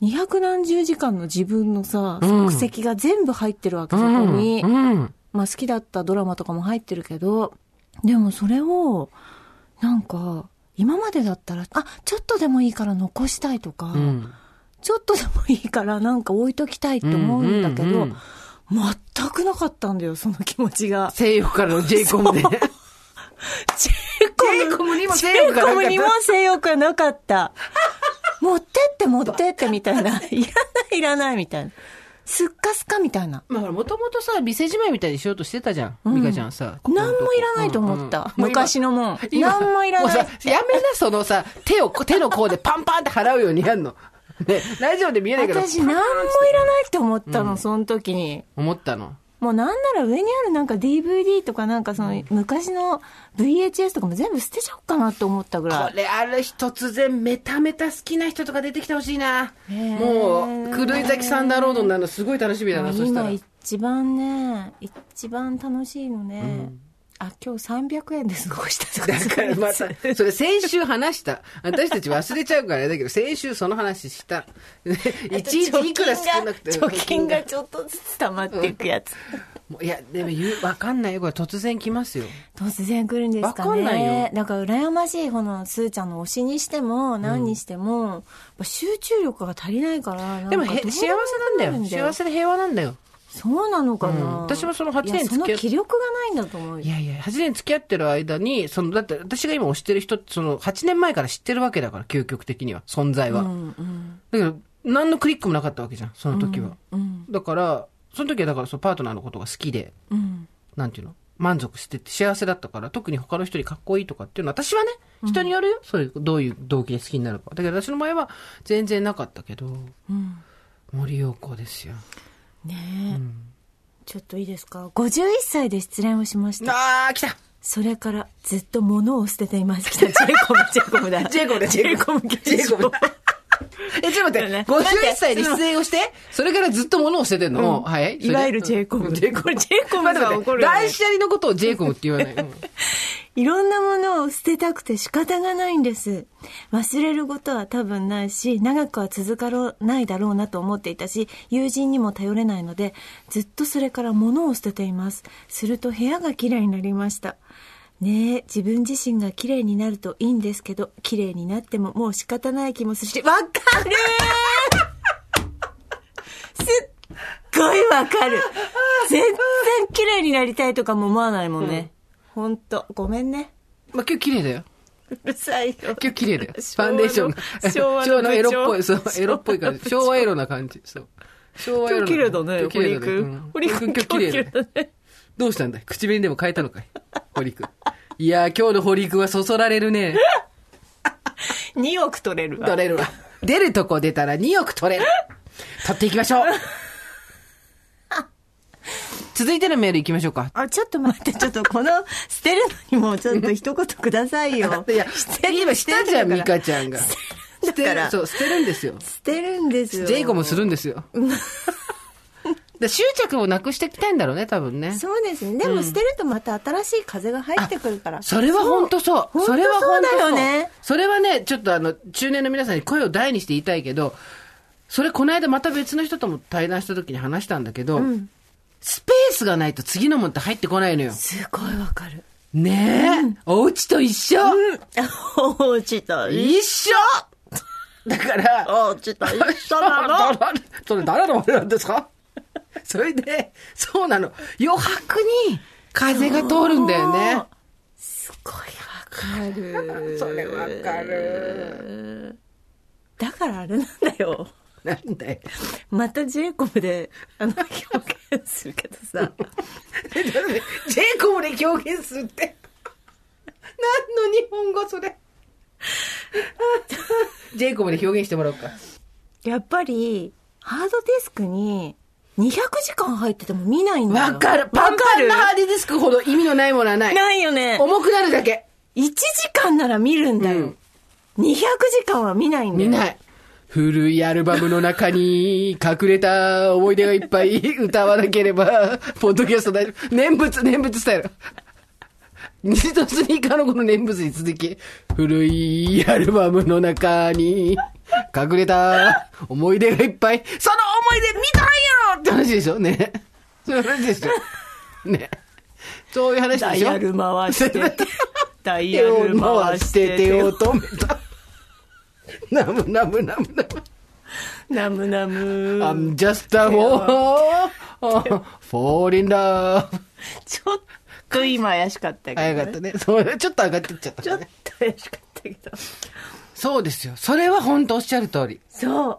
二百何十時間の自分のさ、うん足跡が全部入ってるわけ、そこに。うん。まあ好きだったドラマとかも入ってるけど、でもそれを、なんか、今までだったら、あ、ちょっとでもいいから残したいとか、うん。ちょっとでもいいからなんか置いときたいって思うんだけど、全くなかったんだよ、その気持ちが。性欲からのジェイコムで。ム J イコムにも性欲がなかったコムにも性欲がなかった。持ってって持ってってみたいな。いらないいらないみたいな。すっかすかみたいな。まあ、もともとさ、店じまいみたいにしようとしてたじゃん。美香ちゃんさ。何もいらないと思った。昔のもん。何もいらない。やめな、そのさ、手を、手の甲でパンパンって払うようにやんの。ね、ラジオで見えないけど。私何もいらないって思ったの、その時に。思ったの。もうなんなら上にあるなんか DVD とかなんかその昔の VHS とかも全部捨てちゃおうかなって思ったぐらい。これある日突然メタメタ好きな人とか出てきてほしいな。ーもう、狂い咲きサンダーロードになるのすごい楽しみだな、そしたら今。一番ね、一番楽しいのね。あ、今日300円で過ごしたとか。だからまた、それ先週話した。私たち忘れちゃうからあれだけど、先週その話した。いちいくら少なくて。貯金がちょっとずつ溜まっていくやつ。もういや、でも言う、わかんないよ。これ突然来ますよ。突然来るんですかわかんないねよ。だから羨ましい、このスーちゃんの推しにしても、何にしても、やっぱ集中力が足りないから、でも幸せなんだよ。幸せで平和なんだよ。そうなのかな、うん私もその8年付き合っ気力がないんだと思うよいやいや、8年付き合ってる間に、その、だって私が今推してる人って、その、8年前から知ってるわけだから、究極的には、存在は。うんうんだけど、何のクリックもなかったわけじゃん、その時は。うんだから、その時はだから、そのパートナーのことが好きで、うんなんていうの満足してて幸せだったから、特に他の人にかっこいいとかっていうのは、私はね、人によるよ。そういう、どういう動機で好きになるか。だけど私の前は全然なかったけど、うん森陽子ですよ。ねえ、ちょっといいですか？51歳で失恋をしました。あー、来た。それからずっと物を捨てています。来た、ジェイコム、ジェイコムだ。ジェイコムだ、ジェイコムジェイコムだ。え、ちょっと待って、ね。51歳で失恋をして、それからずっと物を捨ててんの、はい。いわゆるジェイコム。ジェイコム。ジェイコムが怒るよね。断捨離のことをジェイコムって言わない。いろんなものを捨てたくて仕方がないんです。忘れることは多分ないし、長くは続かないだろうなと思っていたし、友人にも頼れないので、ずっとそれから物を捨てています。すると部屋が綺麗になりました。ねえ、自分自身が綺麗になるといいんですけど、綺麗になってももう仕方ない気もするし、わかるすっごいわかる全然綺麗になりたいとかも思わないもんね。ほんと、ごめんね。まあ、今日綺麗だよ。うるさいよ。今日綺麗だよ。ファンデーションが。昭和のエロっぽい、そう、エロっぽい感じ。昭和エロな感じ。そう。昭和エロな。今日綺麗だね。堀君うん。堀君、今日綺麗だね。どうしたんだい？口紅でも変えたのかい？堀君。いやー、今日の堀君はそそられるね。2億取れるわ。取れるわ。出るとこ出たら2億取れる。取っていきましょう。続いてのメール行きましょうか。あ、ちょっと待って、ちょっとこの、捨てるのにもちょっと一言くださいよ。いや、今したじゃん、ミ捨てるカちゃんが。捨だからそう、捨てるんですよ。捨てるんですよ。ジェイコもするんですよ。で執着をなくしていきたいんだろうね、多分ね。そうですね。でも捨てるとまた新しい風が入ってくるから。それは本当そう。そうそれは本当そうだよねそれはね、ちょっとあの、中年の皆さんに声を大にして言いたいけど、それこの間また別の人とも対談した時に話したんだけど、スペースがないと次のもんって入ってこないのよ。すごいわかる。ねえ、お家と一緒、落ちた。一緒だから、落ちた。一緒なの それ誰の俺なんですか？それで、そうなの。余白に風が通るんだよね。すごいわかる。それわかる。だからあれなんだよ。なんだよ。またジェイコムで、あの、表現するけどさ。ジェイコムで表現するって。何の日本語それ？ジェイコムで表現してもらおうか。やっぱり、ハードディスクに200時間入ってても見ないんだよ。わかる。パンパンなハードディスクほど意味のないものはない。ないよね。重くなるだけ。1時間なら見るんだよ。200時間は見ないんだよ。見ない。古いアルバムの中に隠れた思い出がいっぱい 歌わなければ、ポッドキャスト大丈夫。念仏、念仏スタイル。虹とスニーカーのこの念仏に続き、古いアルバムの中に隠れた思い出がいっぱい、その思い出見たんやろって話でしょ？ね。そういう話でしょ？ね。そういう話でしょ？ダイヤル回して、ダイヤル回回しして手を止めた。ナムナムナムナム。ナムナム。I'm just a fall, fall in love. ちょっと今怪しかったけど、ね。早かったね。ちょっと上がってっちゃった、ちょっと怪しかったけど。そうですよ。それは本当おっしゃる通り。そう。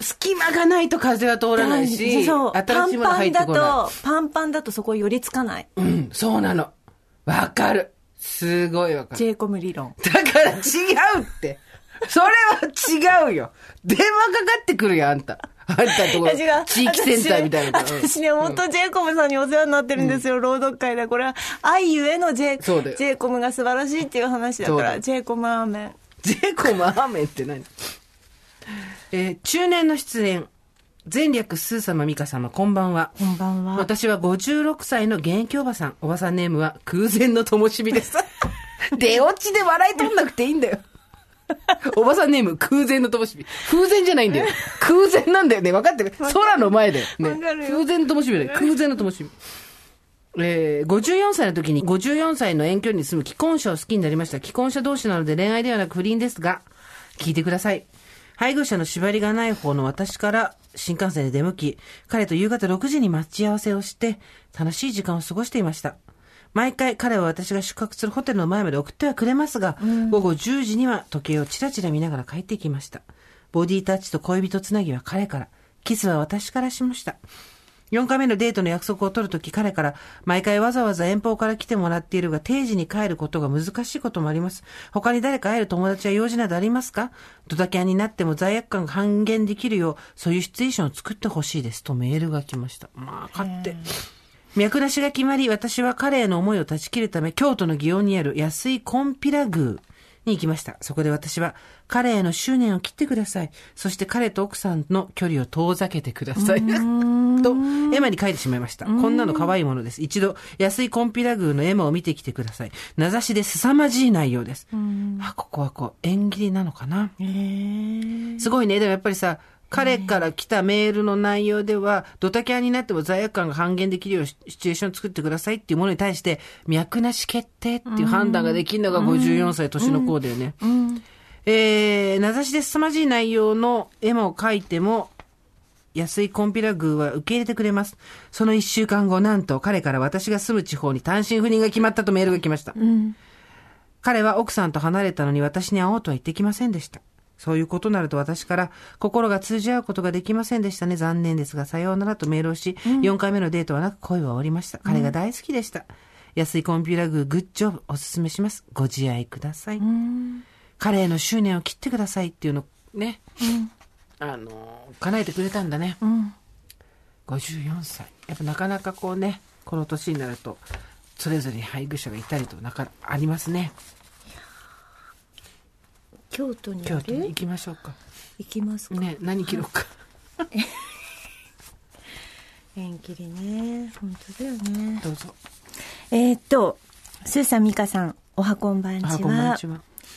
隙間がないと風が通らないし、そう。新パンしいもの入ってパンだこなと、パンパンだとそこ寄りつかない。い。うん、そうなの。わかる。すごいわかる。j コム理論。だから違うって。それは違うよ。電話かかってくるよ、あんた。あんたのところ。地域センターみたいな私私ね、本当 j コムさんにお世話になってるんですよ、朗読会で。これは、愛ゆえの J、そうだよ j コムが素晴らしいっていう話だから、そうだよ j コムアーメン。ジェイコムアーメンって何？えー中年の出演。前略スー様ミカ様、こんばんは。こんばんは。私は56歳の現役おばさん。おばさんネームは空前の灯火です。出落ちで笑い取んなくていいんだよ。おばさんネーム空前の灯火。風前じゃないんだよ。空前なんだよね。分かってる空の前だよ。ね。空前の灯火だよ。空前の灯火。えー、54歳の時に54歳の遠距離に住む既婚者を好きになりました。既婚者同士なので恋愛ではなく不倫ですが、聞いてください。配偶者の縛りがない方の私から新幹線で出向き、彼と夕方6時に待ち合わせをして、楽しい時間を過ごしていました。毎回彼は私が宿泊するホテルの前まで送ってはくれますが、午後10時には時計をチラチラ見ながら帰っていきました。ボディタッチと恋人つなぎは彼から、キスは私からしました。4回目のデートの約束を取るとき、彼から、毎回わざわざ遠方から来てもらっているが、定時に帰ることが難しいこともあります。他に誰か会える友達や用事などありますか？ドタキャンになっても罪悪感が半減できるよう、そういうシチュエーションを作ってほしいです。とメールが来ました。まあ、勝って。脈なしが決まり、私は彼への思いを断ち切るため、京都の祇園にある安いコンピラ宮に行きました。そこで私は、彼への執念を切ってください。そして彼と奥さんの距離を遠ざけてください。と、エマに書いてしまいました。こんなの可愛いものです。一度、安いコンピラ宮のエマを見てきてください。名指しで凄まじい内容です。あ、ここはこう、縁切りなのかな。すごいね。でもやっぱりさ、彼から来たメールの内容では、ドタキャンになっても罪悪感が半減できるようシチュエーションを作ってくださいっていうものに対して、脈なし決定っていう判断ができるのが54歳年の子だよね。えー、名指しで凄まじい内容の絵馬を描いても、安いコンピラ宮は受け入れてくれます。その一週間後、なんと彼から私が住む地方に単身赴任が決まったとメールが来ました。彼は奥さんと離れたのに私に会おうとは言ってきませんでした。そういうことになると私から心が通じ合うことができませんでしたね。残念ですが、さようならとメールをし、4回目のデートはなく恋は終わりました。彼が大好きでした。安いコンピューラググッジョブおすすめします。ご自愛ください。彼への執念を切ってくださいっていうのね、あの、叶えてくれたんだね。うん。54歳。やっぱなかなかこうね、この年になると、それぞれに配偶者がいたりと、なかありますね。京都に京都に行きましょうか。行きますか？ね、何切ろうか。縁切りね。本当だよね。どうぞ。えーっと、スーさん、ミカさん、おはこんばんちは。あこんは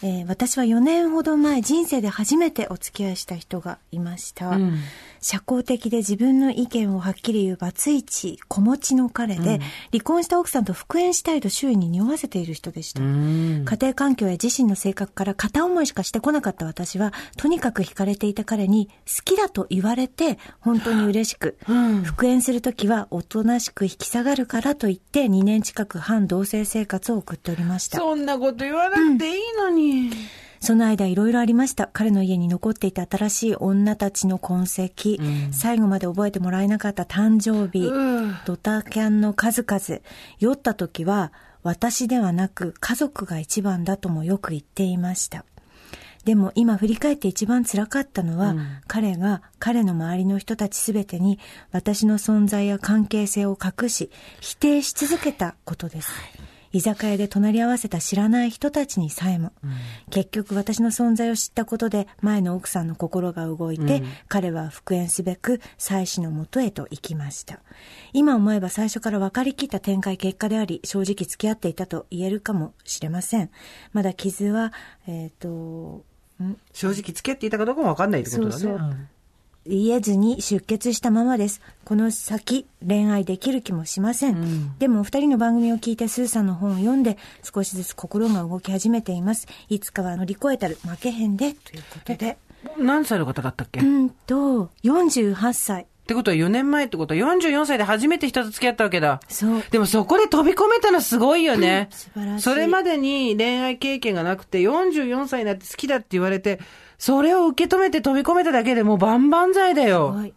えー私は4年ほど前、人生で初めてお付き合いした人がいました。うん社交的で自分の意見をはっきり言うバツイチ、子持ちの彼で、離婚した奥さんと復縁したいと周囲に匂わせている人でした。うん。家庭環境や自身の性格から片思いしかしてこなかった私は、とにかく惹かれていた彼に好きだと言われて、本当に嬉しく、うん復縁するときはおとなしく引き下がるからと言って2年近く半同棲生活を送っておりました。そんなこと言わなくていいのに。その間いろいろありました。彼の家に残っていた新しい女たちの痕跡、最後まで覚えてもらえなかった誕生日、うんドタキャンの数々、酔った時は私ではなく家族が一番だともよく言っていました。でも今振り返って一番辛かったのは、彼が彼の周りの人たちすべてに私の存在や関係性を隠し、否定し続けたことです。居酒屋で隣り合わせた知らない人たちにさえも、結局私の存在を知ったことで前の奥さんの心が動いて、彼は復縁すべく妻子のもとへと行きました。今思えば最初から分かりきった展開結果であり正直付き合っていたと言えるかもしれません。まだ傷はえっ、とん？正直付き合っていたかどうかもわかんないってことだね。そうそうん言えずに出血したままです。この先、恋愛できる気もしません。でも、お二人の番組を聞いて、スーさんの本を読んで、少しずつ心が動き始めています。いつかは乗り越えたる、負けへんで、ということで。何歳の方だったっけ、っうんと、48歳。てことは4年前ってことは44歳で初めて人と付き合ったわけだ。そう。でもそこで飛び込めたのすごいよね。素晴らしいそれまでに恋愛経験がなくて、44歳になって好きだって言われて、それを受け止めて飛び込めただけでもう万々歳だよ。はい。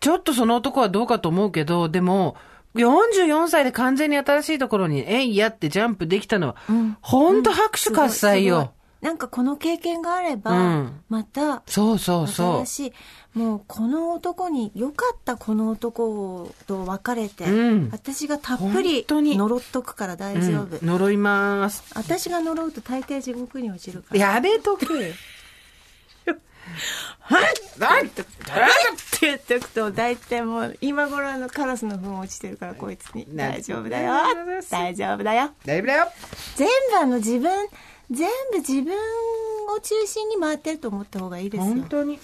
ちょっとその男はどうかと思うけど、でも、44歳で完全に新しいところに、えいやってジャンプできたのは、ほんと拍手喝采よ。なんかこの経験があれば、うんまた、そうそうそう新。しい、もうこの男に、よかったこの男と別れて、うん私がたっぷ本り呪っとくから大丈夫。うん、呪います。私が呪うと大抵地獄に落ちるから。やめとけ。はいなんて、って言っておくと、大体もう、今頃あのカラスの糞落ちてるから、こいつに。な大丈夫だよ大丈夫だよ。大丈夫だよ。全部あの自分、全部自分を中心に回ってると思った方がいいですよ。本当に。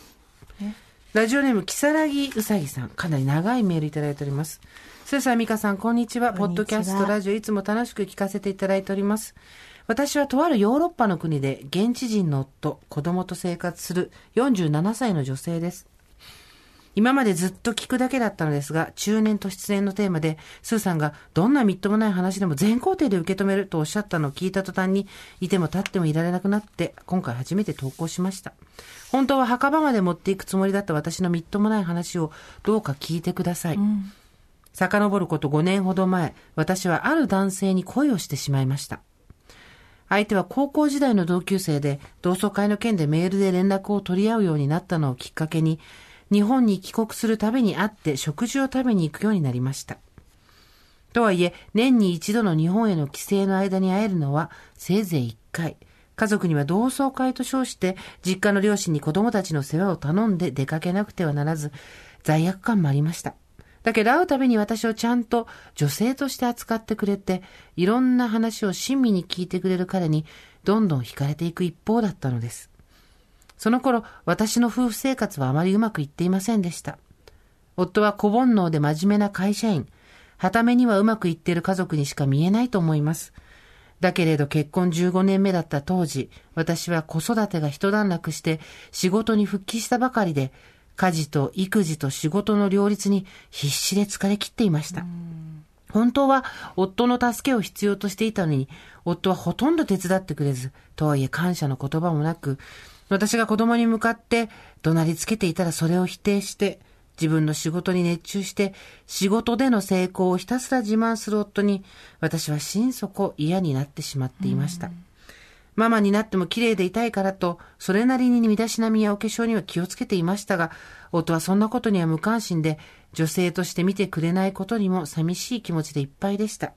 ラジオネーム、キサラギうさぎさん。かなり長いメールいただいております。スーさん、ミカさん、こんにちは。ポッドキャスト、ラジオ、いつも楽しく聞かせていただいております。私はとあるヨーロッパの国で、現地人の夫、子供と生活する47歳の女性です。今までずっと聞くだけだったのですが、中年と失恋のテーマで、スーさんがどんなみっともない話でも全肯定で受け止めるとおっしゃったのを聞いた途端に、いても立ってもいられなくなって、今回初めて投稿しました。本当は墓場まで持っていくつもりだった私のみっともない話をどうか聞いてください。遡ること5年ほど前、私はある男性に恋をしてしまいました。相手は高校時代の同級生で、同窓会の件でメールで連絡を取り合うようになったのをきっかけに、日本に帰国するたびに会って食事を食べに行くようになりました。とはいえ、年に一度の日本への帰省の間に会えるのはせいぜい一回。家族には同窓会と称して、実家の両親に子供たちの世話を頼んで出かけなくてはならず、罪悪感もありました。だけど会うたびに私をちゃんと女性として扱ってくれて、いろんな話を親身に聞いてくれる彼に、どんどん惹かれていく一方だったのです。その頃、私の夫婦生活はあまりうまくいっていませんでした。夫は小煩悩で真面目な会社員。はためにはうまくいっている家族にしか見えないと思います。だけれど結婚15年目だった当時、私は子育てが一段落して仕事に復帰したばかりで、家事と育児と仕事の両立に必死で疲れ切っていました。本当は夫の助けを必要としていたのに、夫はほとんど手伝ってくれず、とはいえ感謝の言葉もなく、私が子供に向かって怒鳴りつけていたらそれを否定して、自分の仕事に熱中して、仕事での成功をひたすら自慢する夫に、私は心底嫌になってしまっていました。ママになっても綺麗でいたいからと、それなりに身だしなみやお化粧には気をつけていましたが、夫はそんなことには無関心で、女性として見てくれないことにも寂しい気持ちでいっぱいでした。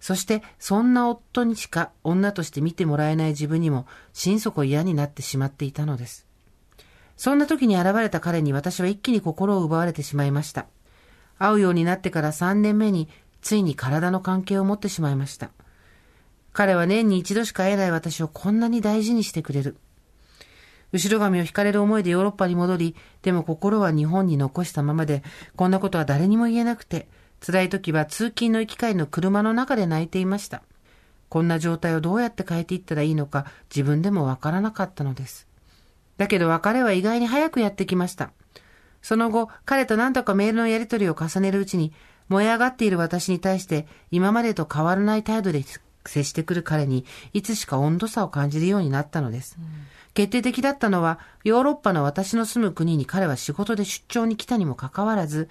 そして、そんな夫にしか女として見てもらえない自分にも、心底嫌になってしまっていたのです。そんな時に現れた彼に私は一気に心を奪われてしまいました。会うようになってから3年目に、ついに体の関係を持ってしまいました。彼は年に一度しか会えない私をこんなに大事にしてくれる。後ろ髪を引かれる思いでヨーロッパに戻り、でも心は日本に残したままで、こんなことは誰にも言えなくて、辛い時は通勤の行き帰りの車の中で泣いていました。こんな状態をどうやって変えていったらいいのか自分でもわからなかったのです。だけど別れは意外に早くやってきました。その後、彼と何とかメールのやり取りを重ねるうちに、燃え上がっている私に対して、今までと変わらない態度で接してくる彼に、いつしか温度差を感じるようになったのです。決定的だったのは、ヨーロッパの私の住む国に彼は仕事で出張に来たにもかかわらず、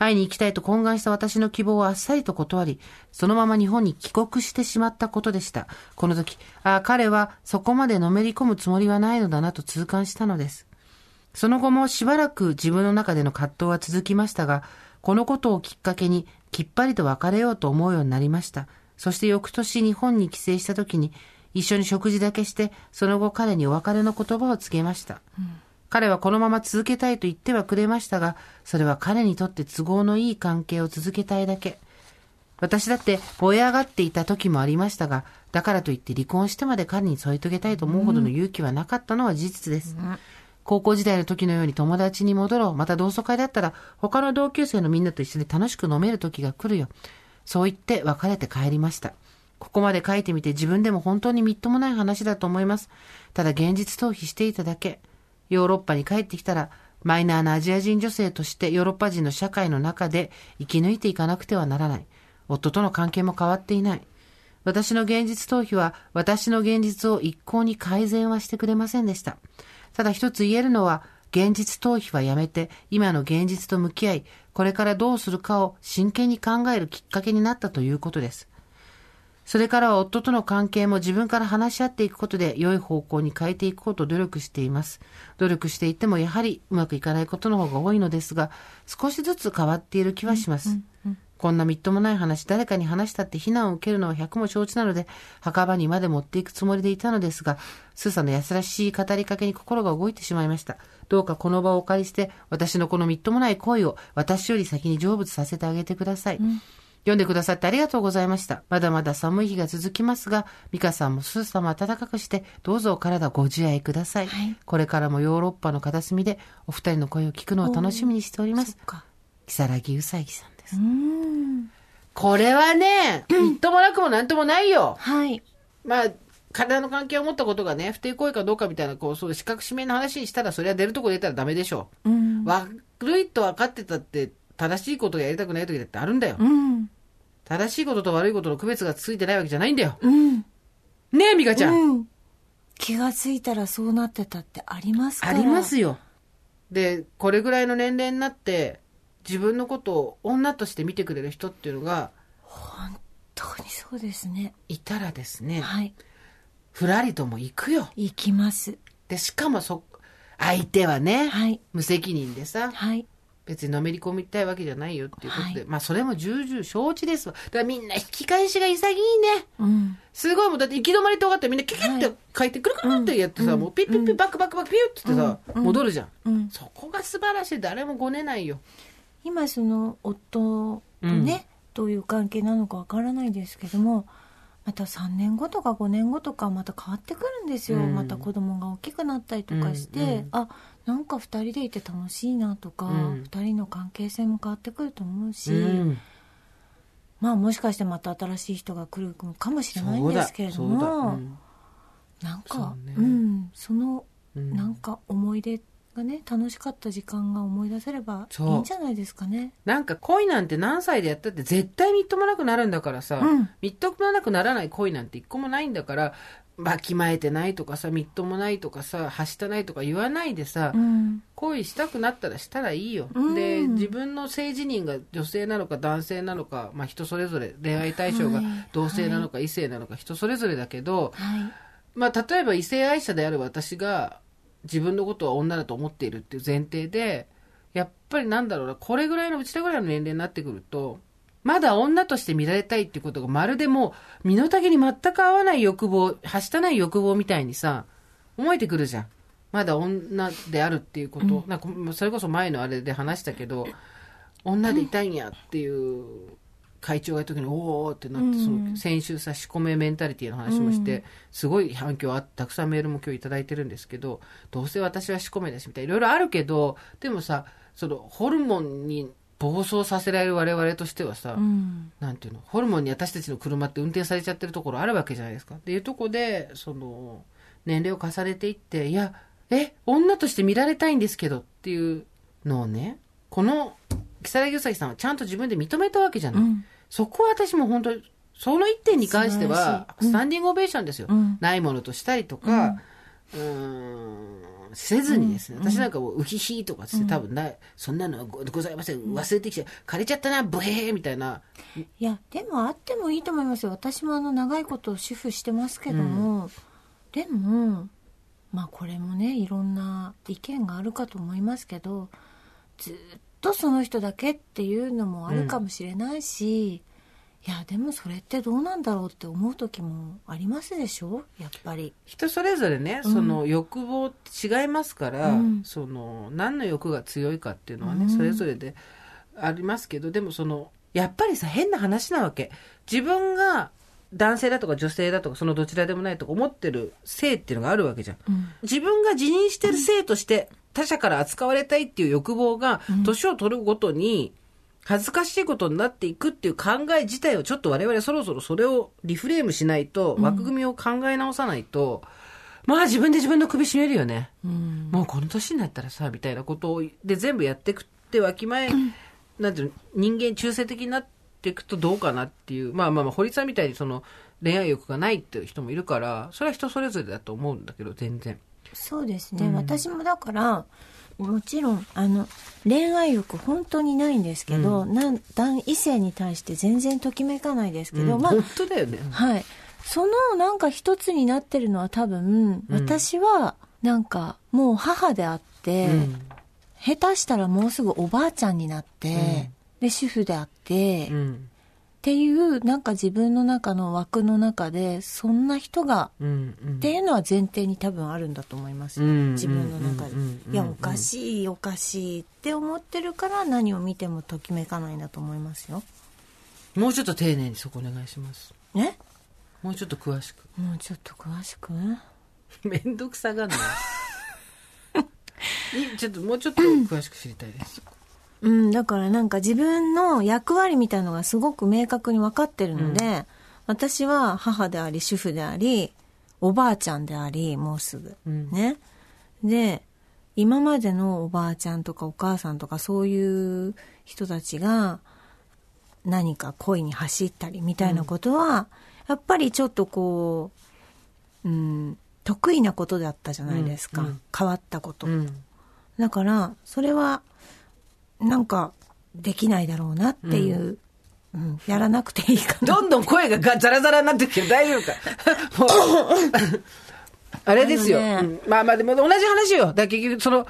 会いに行きたいと懇願した私の希望をあっさりと断り、そのまま日本に帰国してしまったことでした。この時、ああ、彼はそこまでのめり込むつもりはないのだなと痛感したのです。その後もしばらく自分の中での葛藤は続きましたが、このことをきっかけにきっぱりと別れようと思うようになりました。そして翌年日本に帰省した時に一緒に食事だけして、その後彼にお別れの言葉を告げました。彼はこのまま続けたいと言ってはくれましたが、それは彼にとって都合のいい関係を続けたいだけ。私だって燃え上がっていた時もありましたが、だからといって離婚してまで彼に添い遂げたいと思うほどの勇気はなかったのは事実です。高校時代の時のように友達に戻ろう。また同窓会だったら他の同級生のみんなと一緒に楽しく飲める時が来るよ。そう言って別れて帰りました。ここまで書いてみて自分でも本当にみっともない話だと思います。ただ現実逃避していただけ。ヨーロッパに帰ってきたら、マイナーなアジア人女性としてヨーロッパ人の社会の中で生き抜いていかなくてはならない。夫との関係も変わっていない。私の現実逃避は私の現実を一向に改善はしてくれませんでした。ただ一つ言えるのは、現実逃避はやめて、今の現実と向き合い、これからどうするかを真剣に考えるきっかけになったということです。それからは夫との関係も自分から話し合っていくことで良い方向に変えていこうと努力しています。努力していてもやはりうまくいかないことの方が多いのですが、少しずつ変わっている気はします。こんなみっともない話、誰かに話したって非難を受けるのは百も承知なので、墓場にまで持っていくつもりでいたのですが、スーさんの優しい語りかけに心が動いてしまいました。どうかこの場をお借りして、私のこのみっともない恋を私より先に成仏させてあげてください。読んでくださってありがとうございました。まだまだ寒い日が続きますが、ミカさんもスーさんも暖かくして、どうぞお体ご自愛ください。はいこれからもヨーロッパの片隅でお二人の声を聞くのを楽しみにしております。木更木うさぎさんです。うん。これはね、みっともなくもなんともないよ。はい。まあ、体の関係を持ったことがね、不貞行為かどうかみたいな、こう、そういう資格指名の話にしたら、それは出るとこ出たらダメでしょうん。う。悪いと分かってたって、正しいことをやりたくない時だってあるんだよ。うん。正しいことと悪いことの区別がついてないわけじゃないんだよ。うん。ねえ、ミカちゃん。うん。気がついたらそうなってたってありますから。ありますよ。で、これぐらいの年齢になって、自分のことを女として見てくれる人っていうのが本当にそうですね。いたらですね、はい。ふらりとも行くよ。行きます。で、しかもそ、相手はね、はい。無責任でさ、はい。別にのめり込みたいわけじゃないよっていうことで、はいまあそれも重々承知ですわ。だからみんな引き返しが潔いね。うん。すごいもうだって行き止まりって分かったらみんなキュキュって書いてくるくるってやってさ、うんもうピッピッピッバックバックバックピュッってさ、うん戻るじゃん。うん。そこが素晴らしい。誰もごねないよ。今その夫とね、どういう関係なのかわからないですけどもまた3年後とか5年後とかまた変わってくるんですよ、うんまた子供が大きくなったりとかして、うんうんあなんか2人でいて楽しいなとか、うん2人の関係性も変わってくると思うし、うん。まあもしかしてまた新しい人が来るかもしれないんですけれど。も、うんなんかそうねうんそのうんなんか思い出がね楽しかった時間が思い出せればいいんじゃないですかね。なんか恋なんて何歳でやったって絶対みっともなくなるんだからさ、うんみっともなくならない恋なんて一個もないんだから、わきまえてないとかさ、みっともないとかさ、はしたないとか言わないでさ、うん。恋したくなったらしたらいいよ。うん。で、自分の性自認が女性なのか男性なのか、まあ人それぞれ、恋愛対象がはい。同性なのか異性なのか人それぞれだけど、はい。まあ例えば異性愛者である私が自分のことは女だと思っているっていう前提で、やっぱりなんだろうな、これぐらいのうちらぐらいの年齢になってくると、まだ女として見られたいっていうことがまるでもう身の丈に全く合わない欲望、はしたない欲望みたいにさ、思えてくるじゃん。まだ女であるっていうこと、なんかそれこそ前のあれで話したけど、女でいたいんやっていう会長がいた時に、おおってなって、その先週さ、仕込めメンタリティの話もして、すごい反響あたくさんメールも今日いただいてるんですけど、どうせ私は仕込めだし、みたいな、いろいろあるけど、でもさ、その、ホルモンに暴走させられる我々としてはさ、うん。なんていうの、ホルモンに私たちの車って運転されちゃってるところあるわけじゃないですか。っていうとこで、その、年齢を重ねていって、いや、え、女として見られたいんですけどっていうのをね、この、木更木うさぎさんはちゃんと自分で認めたわけじゃない。うん。そこは私も本当に、その一点に関しては、スタンディングオベーションですよ。うん。ないものとしたりとか、うーん、せずにですね、私なんかもう、ウヒヒとかつって多分ない、そんなのございません。忘れてきて、枯れちゃったな、ブヘーみたいな。いやでもあってもいいと思いますよ。私もあの長いこと主婦してますけども、でもまあこれもねいろんな意見があるかと思いますけどずっとその人だけっていうのもあるかもしれないし、いやでもそれってどうなんだろうって思う時もありますでしょ？やっぱり。人それぞれね、その欲望って違いますから、うん。その何の欲が強いかっていうのはね、うん。それぞれでありますけどでもそのやっぱりさ変な話なわけ。自分が男性だとか女性だとかそのどちらでもないとか思ってる性っていうのがあるわけじゃん。うん。自分が自認してる性として他者から扱われたいっていう欲望が年を取るごとに恥ずかしいことになっていくっていう考え自体をちょっと我々そろそろそれをリフレームしないと、枠組みを考え直さないと、まあ自分で自分の首絞めるよね。うん。もうこの年になったらさ、みたいなことを、で全部やってくってわきまえ、なんていうの、人間中性的になっていくとどうかなっていう、まあまあまあ、堀さんみたいにその恋愛欲がないっていう人もいるから、それは人それぞれだと思うんだけど、全然。そうですね、私もだからもちろんあの恋愛欲本当にないんですけど、なん男異性に対して全然ときめかないですけど、まあ本当だよね。はい。そのなんか一つになってるのは多分、私はなんかもう母であって、うん。下手したらもうすぐおばあちゃんになって、で主婦であって、っうん。ていうなんか自分の中の枠の中でそんな人がうん。うんっていうのは前提に多分あるんだと思いますよ、うん自分の中で、うんうんうんいやおかしいおかしいって思ってるから何を見てもときめかないんだと思いますよもうちょっと丁寧にそこお願いします。ねもうちょっと詳しく。もうちょっと詳しく？めんどくさがんな ちょっと、もうちょっと詳しく知りたいです。うんだからなんか自分の役割みたいのがすごく明確に分かってるので、私は母であり主婦でありおばあちゃんでありもうすぐ、うん。ね。で今までのおばあちゃんとかお母さんとかそういう人たちが何か恋に走ったりみたいなことは、やっぱりちょっとこう、うん、得意なことだったじゃないですか、うんうん。変わったこと、うん。だからそれはなんかできないだろうなっていう、うん。やらなくていいかな。どんどん声ががザラザラになってきて大丈夫か。もう。あれですよ、ね。うん。まあまあでも同じ話よ。だ結局その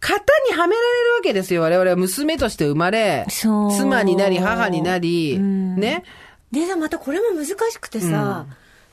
型にはめられるわけですよ。我々は娘として生まれ妻になり母になり、うん。ね。でさまたこれも難しくてさ、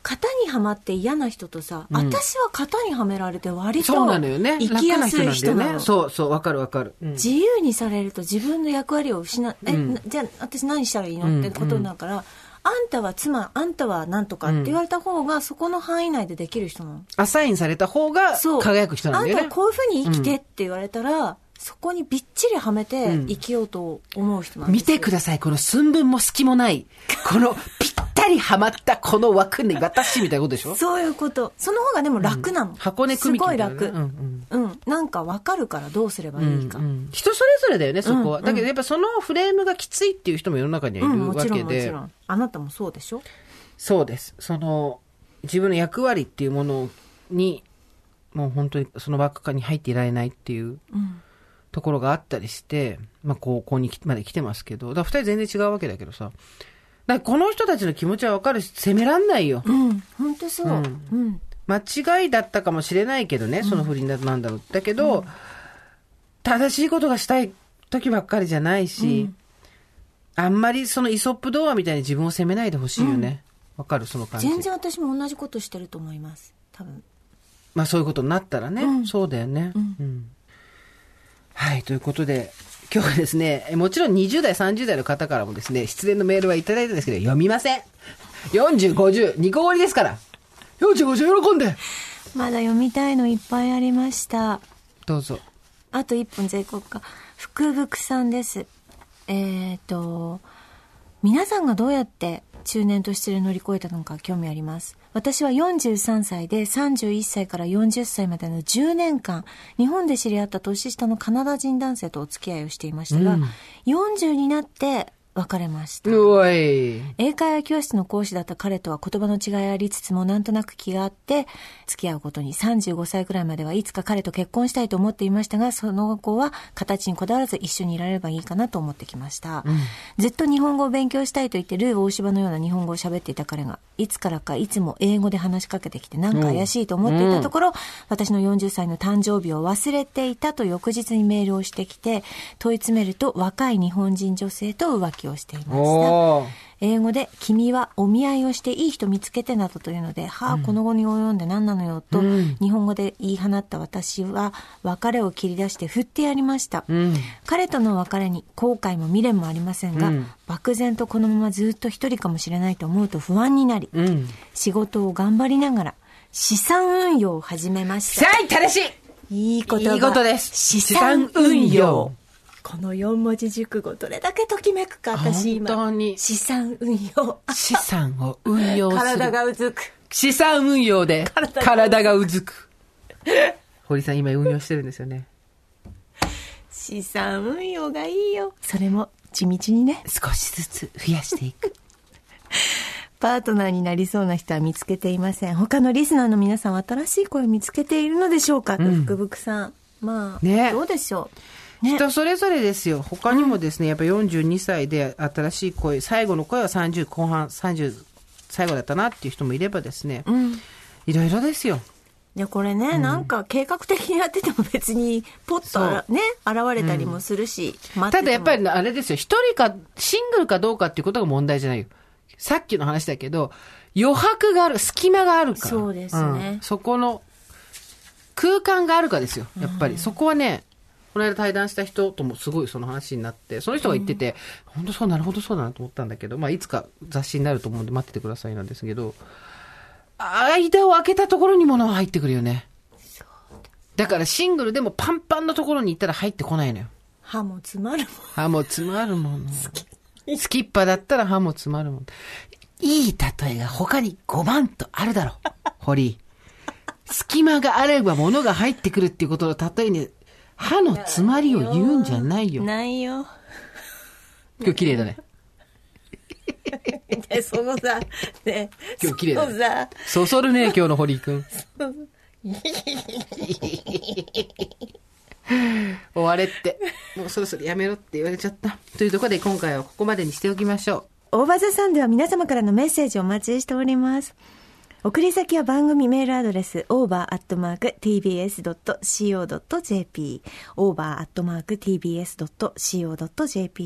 型にはまって嫌な人とさ、私は型にはめられて割とそうなのよね。生きやすい人なの。ね。そうそうわかるわかる、うん。自由にされると自分の役割を失っ、えうん。なじゃあ私何したらいいの？ってことになるから、あんたは妻あんたはなんとかって言われた方がそこの範囲内でできる人なの、アサインされた方がそう。輝く人なんだよね。あんたはこういうふうに生きてって言われたら、そこにびっちりはめて生きようと思う人なんで見すよ、てくださいこの寸分も隙もない このぴったりはまったこの枠に私みたいなことでしょ？そういうこと。その方がでも楽なの、箱根組木すごいみたなね楽、うんうん。なんかわかるからどうすればいいか、うんうん。人それぞれだよね、そこは。うんだけどやっぱそのフレームがきついっていう人も世の中にはいうん、るもちろわけでんもちろ。ん。あなたもそうでしょ？そうです。その、自分の役割っていうものに、もう本当にその枠下に入っていられないっていう。うんところがあったりして、まあ高校に来まで来てますけど、だから二人全然違うわけだけどさ。だこの人たちの気持ちはわかるし、責めらんないよ。うん本当そう、ううんん間違いだったかもしれないけどね、その不倫だなんだろう。だけど、正しいことがしたい時ばっかりじゃないし、あんまりそのイソップ童話みたいに自分を責めないでほしいよね。わ、かるその感じ。全然私も同じことしてると思います多分まあそういうことになったらね。うんそうだよね、うんうんはい、ということで、今日はですね、えもちろん20代、30代の方からもですね、失恋のメールはいただいたんですけど、読みません。40、50、2個折りですから。40、50喜んでまだ読みたいのいっぱいありましたどうぞ。あと1分全国か福福さんですえっ、と皆さんがどうやって中年と失恋を乗り越えたのか興味あります私は43歳で31歳から40歳までの10年間日本で知り合った年下のカナダ人男性とお付き合いをしていましたが、うん。40になって別れました。英会話教室の講師だった彼とは言葉の違いありつつもなんとなく気があって付き合うことに35歳くらいまではいつか彼と結婚したいと思っていましたがその後は形にこだわらず一緒にいられればいいかなと思ってきました、ずっと日本語を勉強したいと言ってルー大芝のような日本語を喋っていた彼がいつからかいつも英語で話しかけてきてなんか怪しいと思っていたところ、私の40歳の誕生日を忘れていたと翌日にメールをしてきて問い詰めると若い日本人女性と浮気をしていました。英語で「君はお見合いをしていい人見つけて」などというので「はあこの後に及んで何なのよ」と、うん。日本語で言い放った私は別れを切り出して振ってやりました、うん。彼との別れに後悔も未練もありませんが、うん。漠然とこのままずっと一人かもしれないと思うと不安になり、うん。仕事を頑張りながら資産運用を始めました。さあ、正しい。いい言葉。いいことです。資産運用この四文字熟語どれだけときめくか私今本当に資産運用資産を運用する。体がうずく資産運用で体がうずく。堀さん今運用してるんですよね。資産運用がいいよそれも地道にね少しずつ増やしていく。パートナーになりそうな人は見つけていません。他のリスナーの皆さんは新しい声を見つけているのでしょうか、と福福さん。まあ、ねどうでしょう？ね。人それぞれですよ。他にもですね、やっぱ42歳で新しい声、最後の声は30後半、30最後だったなっていう人もいればですね、うん。いろいろですよ。で、これね、なんか計画的にやってても別に、ポッとね、現れたりもするし、待っててもただやっぱりあれですよ、一人か、シングルかどうかっていうことが問題じゃないよ。さっきの話だけど、余白がある、隙間があるから。そうですねんそこの空間があるかですよ。やっぱり。そこはね、この間対談した人ともすごいその話になって、その人が言ってて、本当そう、なるほどそうだなと思ったんだけど、まあいつか雑誌になると思うんで待っててくださいなんですけど、間を空けたところに物は入ってくるよね。だからシングルでもパンパンのところに行ったら入ってこないのよ。歯も詰まるもん。歯も詰まるもの。スキッパだったら歯も詰まるもの。いい例えが他に5万とあるだろう。堀。隙間があれば物が入ってくるっていうことの例えに、歯の詰まりを言うんじゃないよ。ないよ。今日綺麗だね。で、そのさ、ね、今日綺麗だねそそそるね、今日の堀くん。終われって。もうそろそろやめろって言われちゃった。というところで今回はここまでにしておきましょう。オーバーザさんでは皆様からのメッセージをお待ちしております。送り先は番組メールアドレス over.tbs.co.jp over.tbs.co.jp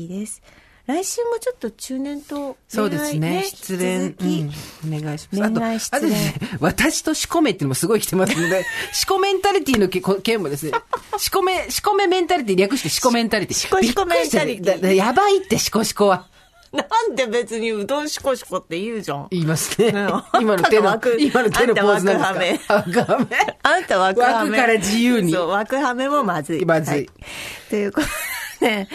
です。来週もちょっと中年とそうですね。失恋、うん、お願いします。恋愛あと、あと失恋ですね、私とシコメっていうのもすごい来てますので、シコメンタリティの件もですね、シコメ、シコメメンタリティ略してシコメンタリティ。シコシコメンタリティやばいってシコシコは。なんで別にうどんしこしこって言うじゃん。言いますね。ね 今の手の今の手のポーズなんですか？あんた枠枠はめ。あんた枠はめ。枠から自由にそう、枠はめもまずい。まずいはということで、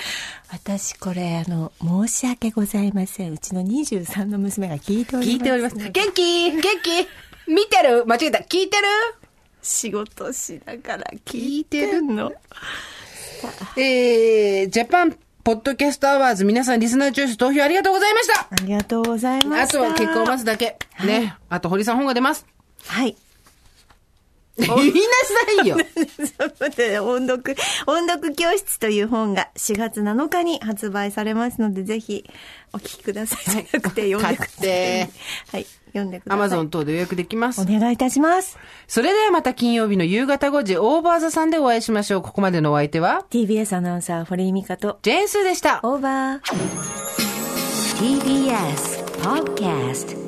私これ、あの、申し訳ございません。うちの23の娘が聞いております。聞いております。元気？元気？見てる？間違えた。聞いてる？仕事しながら聞いてるの。えー、ジャパンポッドキャストアワード皆さんリスナーチョイス投票ありがとうございましたありがとうございました。あとは結果を待つだけ。ね。あと、堀さん本が出ます。はい。言いなさいよ。で音読、音読教室という本が4月7日に発売されますので、ぜひお聞きください。じゃなくて読んでください。買ってはい、読んでください。アマゾン等で予約できますお。願いいたします。それではまた金曜日の夕方5時、オーバーザさんでお会いしましょう。ここまでのお相手は、TBS アナウンサー、堀井美香と、ジェーンスーでした。オーバー。TBS Podcast